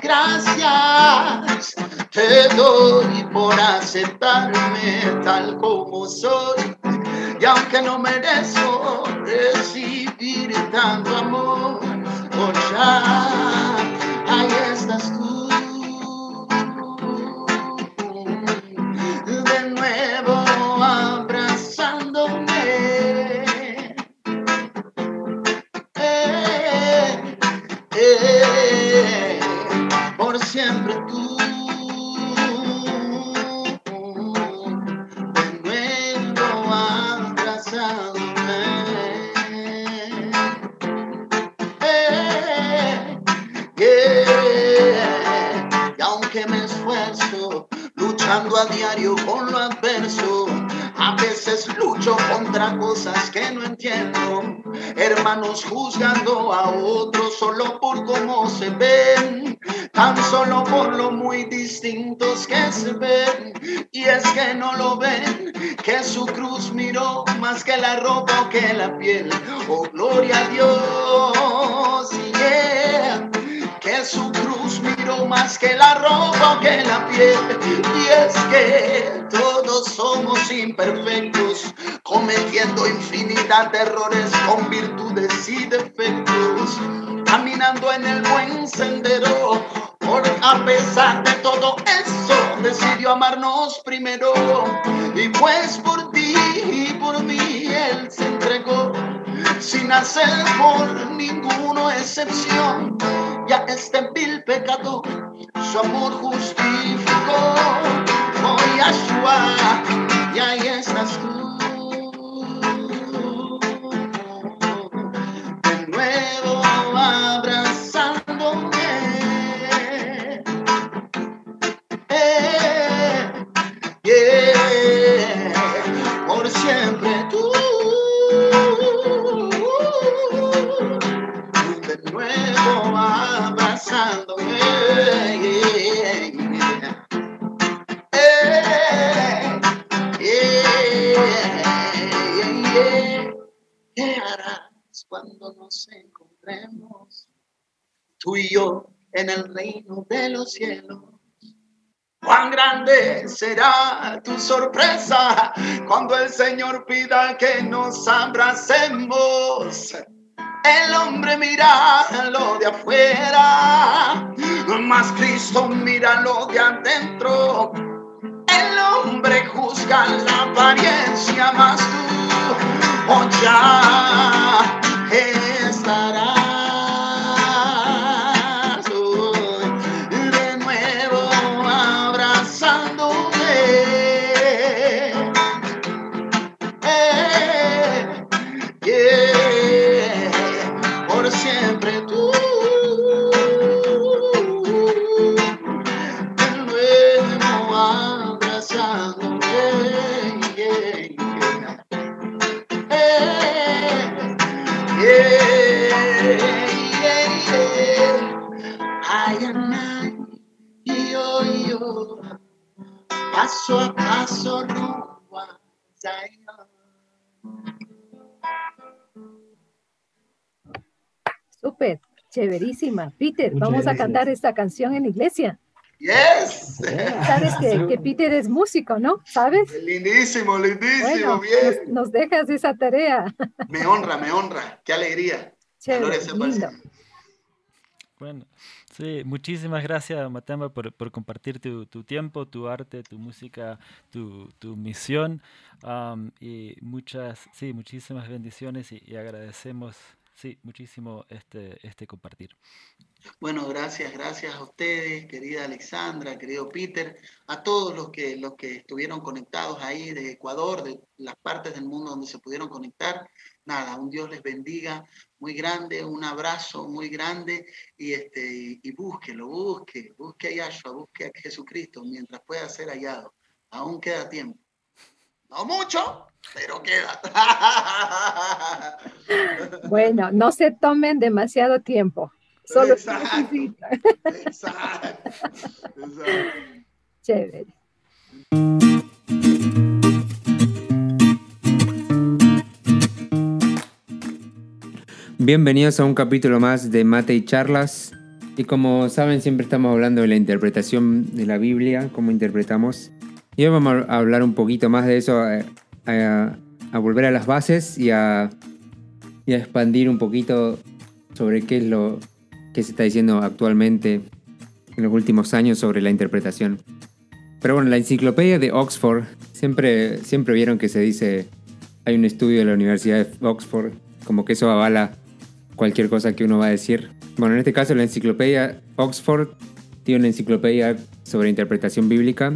Gracias te doy por aceptarme tal como soy. Y aunque no merezco recibir tanto amor, oh ya, ahí estás tú. A diario con lo adverso, a veces lucho contra cosas que no entiendo. Hermanos juzgando a otros solo por cómo se ven, tan solo por lo muy distintos que se ven. Y es que no lo ven, que su cruz miró más que la ropa o que la piel. Oh, gloria a Dios, yeah su cruz miró más que la ropa que la piel. Y es que todos somos imperfectos, cometiendo infinidad de errores con virtudes y defectos, caminando en el buen sendero. Por a pesar de todo eso, decidió amarnos primero. Y pues por ti y por mí Él se entregó sin hacer por ninguno excepción. Ya este vil pecador su amor justificó. Oh Yahshua, y ahí estás tú. De nuevo abrazándome. Eh, yeah, cuando nos encontremos? Tú y yo en el reino de los cielos. Cuán grande será tu sorpresa cuando el Señor pida que nos abracemos. El hombre mira lo de afuera, más Cristo mira lo de adentro. El hombre juzga la apariencia, más tú oh, ya restará. Peter, Muchas vamos a cantar esta canción en iglesia. Yes. Sabes que, que Peter es músico, ¿no? ¿Sabes? Lindísimo, lindísimo, Bueno, bien. nos, nos dejas esa tarea. Me honra, me honra. Qué alegría. Gloria Chévere, lindo. Bueno, sí, muchísimas gracias Matamba por, por compartir tu, tu tiempo, tu arte, tu música, tu, tu misión y muchas, sí, muchísimas bendiciones y, y agradecemos, sí, muchísimo este, este compartir. Bueno, gracias, gracias a ustedes, querida Alexandra, querido Peter, a todos los que, los que estuvieron conectados ahí de Ecuador, de las partes del mundo donde se pudieron conectar. Nada, un Dios les bendiga muy grande, un abrazo muy grande y, este, y, búsquelo, busque, busque a Yahshua, busque a Jesucristo mientras pueda ser hallado. Aún queda tiempo. No mucho, pero queda. Bueno, no se tomen demasiado tiempo. Solo Exacto. Exacto. Exacto. Chévere. Bienvenidos a un capítulo más de Mate y Charlas. Y como saben, siempre estamos hablando de la interpretación de la Biblia, cómo interpretamos. Y hoy vamos a hablar un poquito más de eso, a, a- volver a las bases y a, y a expandir un poquito sobre qué es lo que se está diciendo actualmente en los últimos años sobre la interpretación. Pero bueno, la enciclopedia de Oxford, siempre, siempre vieron que se dice, hay un estudio de la Universidad de Oxford, como que eso avala cualquier cosa que uno va a decir. Bueno, en este caso la enciclopedia Oxford tiene una enciclopedia sobre interpretación bíblica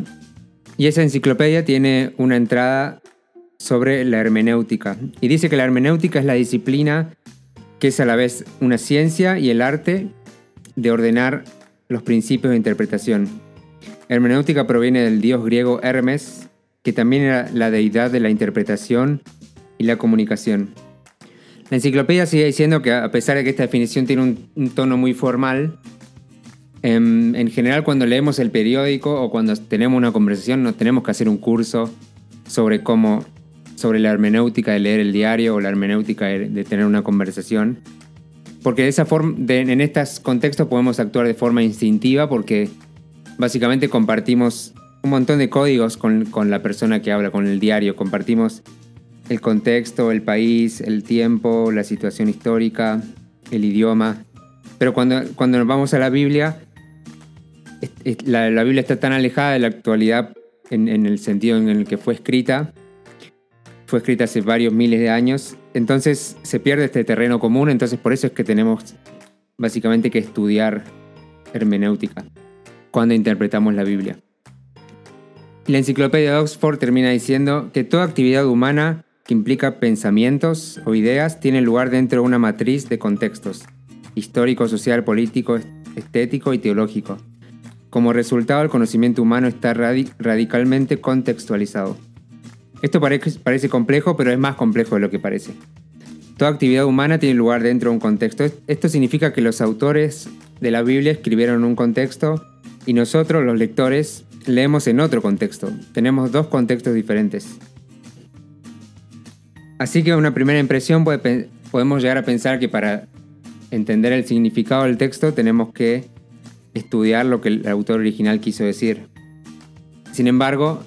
y esa enciclopedia tiene una entrada sobre la hermenéutica y dice que la hermenéutica es la disciplina que es a la vez una ciencia y el arte de ordenar los principios de interpretación. Hermenéutica proviene del dios griego Hermes que también era la deidad de la interpretación y la comunicación. La enciclopedia sigue diciendo que a pesar de que esta definición tiene un, tono muy formal, en, en, general cuando leemos el periódico o cuando tenemos una conversación no tenemos que hacer un curso sobre cómo, sobre la hermenéutica de leer el diario o la hermenéutica de, tener una conversación. Porque esa forma, en estos contextos podemos actuar de forma instintiva porque básicamente compartimos un montón de códigos con, con la persona que habla, con el diario. Compartimos el contexto, el país, el tiempo, la situación histórica, el idioma. Pero cuando, cuando nos vamos a la Biblia, la, la Biblia está tan alejada de la actualidad en, en, el sentido en el que fue escrita. Fue escrita hace varios miles de años. Entonces se pierde este terreno común. Entonces por eso es que tenemos básicamente que estudiar hermenéutica cuando interpretamos la Biblia. La enciclopedia de Oxford termina diciendo que toda actividad humana que implica pensamientos o ideas tiene lugar dentro de una matriz de contextos, histórico, social, político, estético y teológico. Como resultado, el conocimiento humano está radicalmente contextualizado. Esto parece, parece complejo, pero es más complejo de lo que parece. Toda actividad humana tiene lugar dentro de un contexto. Esto significa que los autores de la Biblia escribieron un contexto y nosotros, los lectores, leemos en otro contexto. Tenemos dos contextos diferentes. Así que una primera impresión podemos llegar a pensar que para entender el significado del texto tenemos que estudiar lo que el autor original quiso decir. Sin embargo,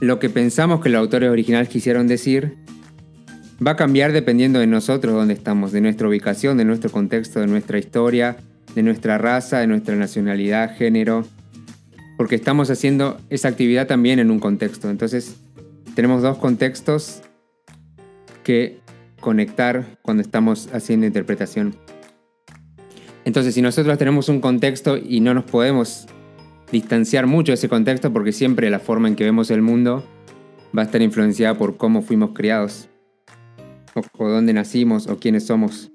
lo que pensamos que los autores originales quisieron decir va a cambiar dependiendo de nosotros dónde estamos, de nuestra ubicación, de nuestro contexto, de nuestra historia, de nuestra raza, de nuestra nacionalidad, género, porque estamos haciendo esa actividad también en un contexto. Entonces, tenemos dos contextos que conectar cuando estamos haciendo interpretación. Entonces, si nosotros tenemos un contexto y no nos podemos distanciar mucho ese contexto, porque siempre la forma en que vemos el mundo va a estar influenciada por cómo fuimos criados, o, dónde nacimos, o quiénes somos.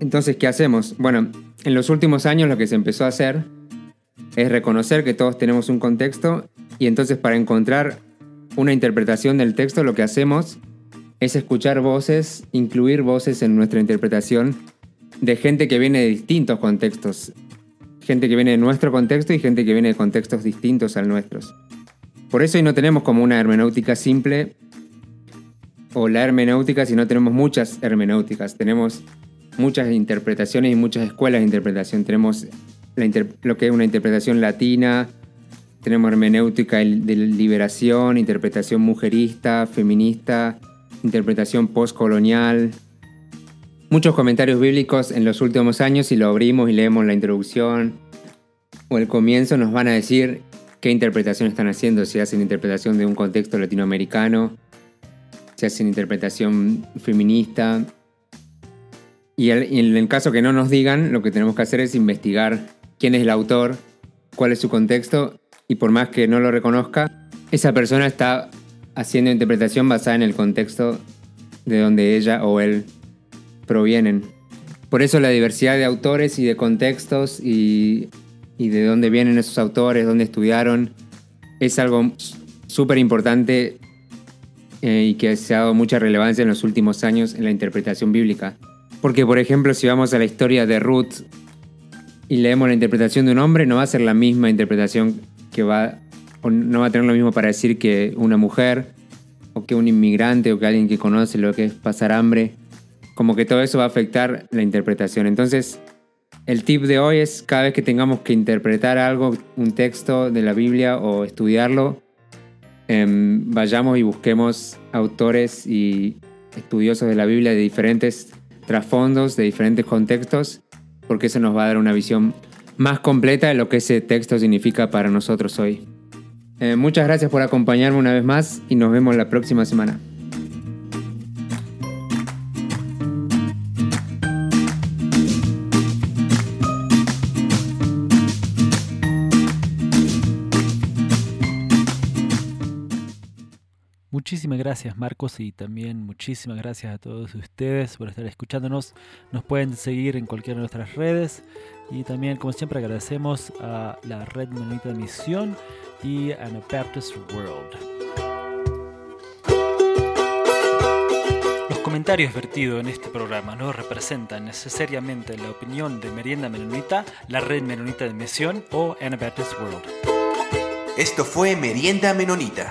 Entonces, ¿qué hacemos? Bueno, en los últimos años lo que se empezó a hacer es reconocer que todos tenemos un contexto y entonces para encontrar una interpretación del texto lo que hacemos es escuchar voces, incluir voces en nuestra interpretación de gente que viene de distintos contextos. Gente que viene de nuestro contexto y gente que viene de contextos distintos al nuestros. Por eso hoy no tenemos como una hermenéutica simple o la hermenéutica, sino tenemos muchas hermenéuticas. Tenemos muchas interpretaciones y muchas escuelas de interpretación. Tenemos lo que es una interpretación latina, tenemos hermenéutica de liberación, interpretación mujerista, feminista, interpretación postcolonial. Muchos comentarios bíblicos en los últimos años, si lo abrimos y leemos la introducción o el comienzo, nos van a decir qué interpretación están haciendo, si hacen interpretación de un contexto latinoamericano, si hacen interpretación feminista. Y en el caso que no nos digan, lo que tenemos que hacer es investigar quién es el autor, cuál es su contexto, y por más que no lo reconozca, esa persona está haciendo interpretación basada en el contexto de donde ella o él provienen. Por eso la diversidad de autores y de contextos y, de dónde vienen esos autores, dónde estudiaron, es algo súper importante eh, y que se ha dado mucha relevancia en los últimos años en la interpretación bíblica. Porque, por ejemplo, si vamos a la historia de Ruth y leemos la interpretación de un hombre, no va a ser la misma interpretación que va no va a tener lo mismo para decir que una mujer, o que un inmigrante, o que alguien que conoce lo que es pasar hambre. Como que todo eso va a afectar la interpretación. Entonces, el tip de hoy es cada vez que tengamos que interpretar algo, un texto de la Biblia o estudiarlo, em, vayamos y busquemos autores y estudiosos de la Biblia de diferentes trasfondos, de diferentes contextos, porque eso nos va a dar una visión más completa de lo que ese texto significa para nosotros hoy. Eh, muchas gracias por acompañarme una vez más y nos vemos la próxima semana. Muchísimas gracias Marcos y también muchísimas gracias a todos ustedes por estar escuchándonos. Nos pueden seguir en cualquiera de nuestras redes y también como siempre agradecemos a la red Menonita de Misión y Anabaptist World. Los comentarios vertidos en este programa no representan necesariamente la opinión de Merienda Menonita, la Red Menonita de Misión o Anabaptist World. Esto fue Merienda Menonita.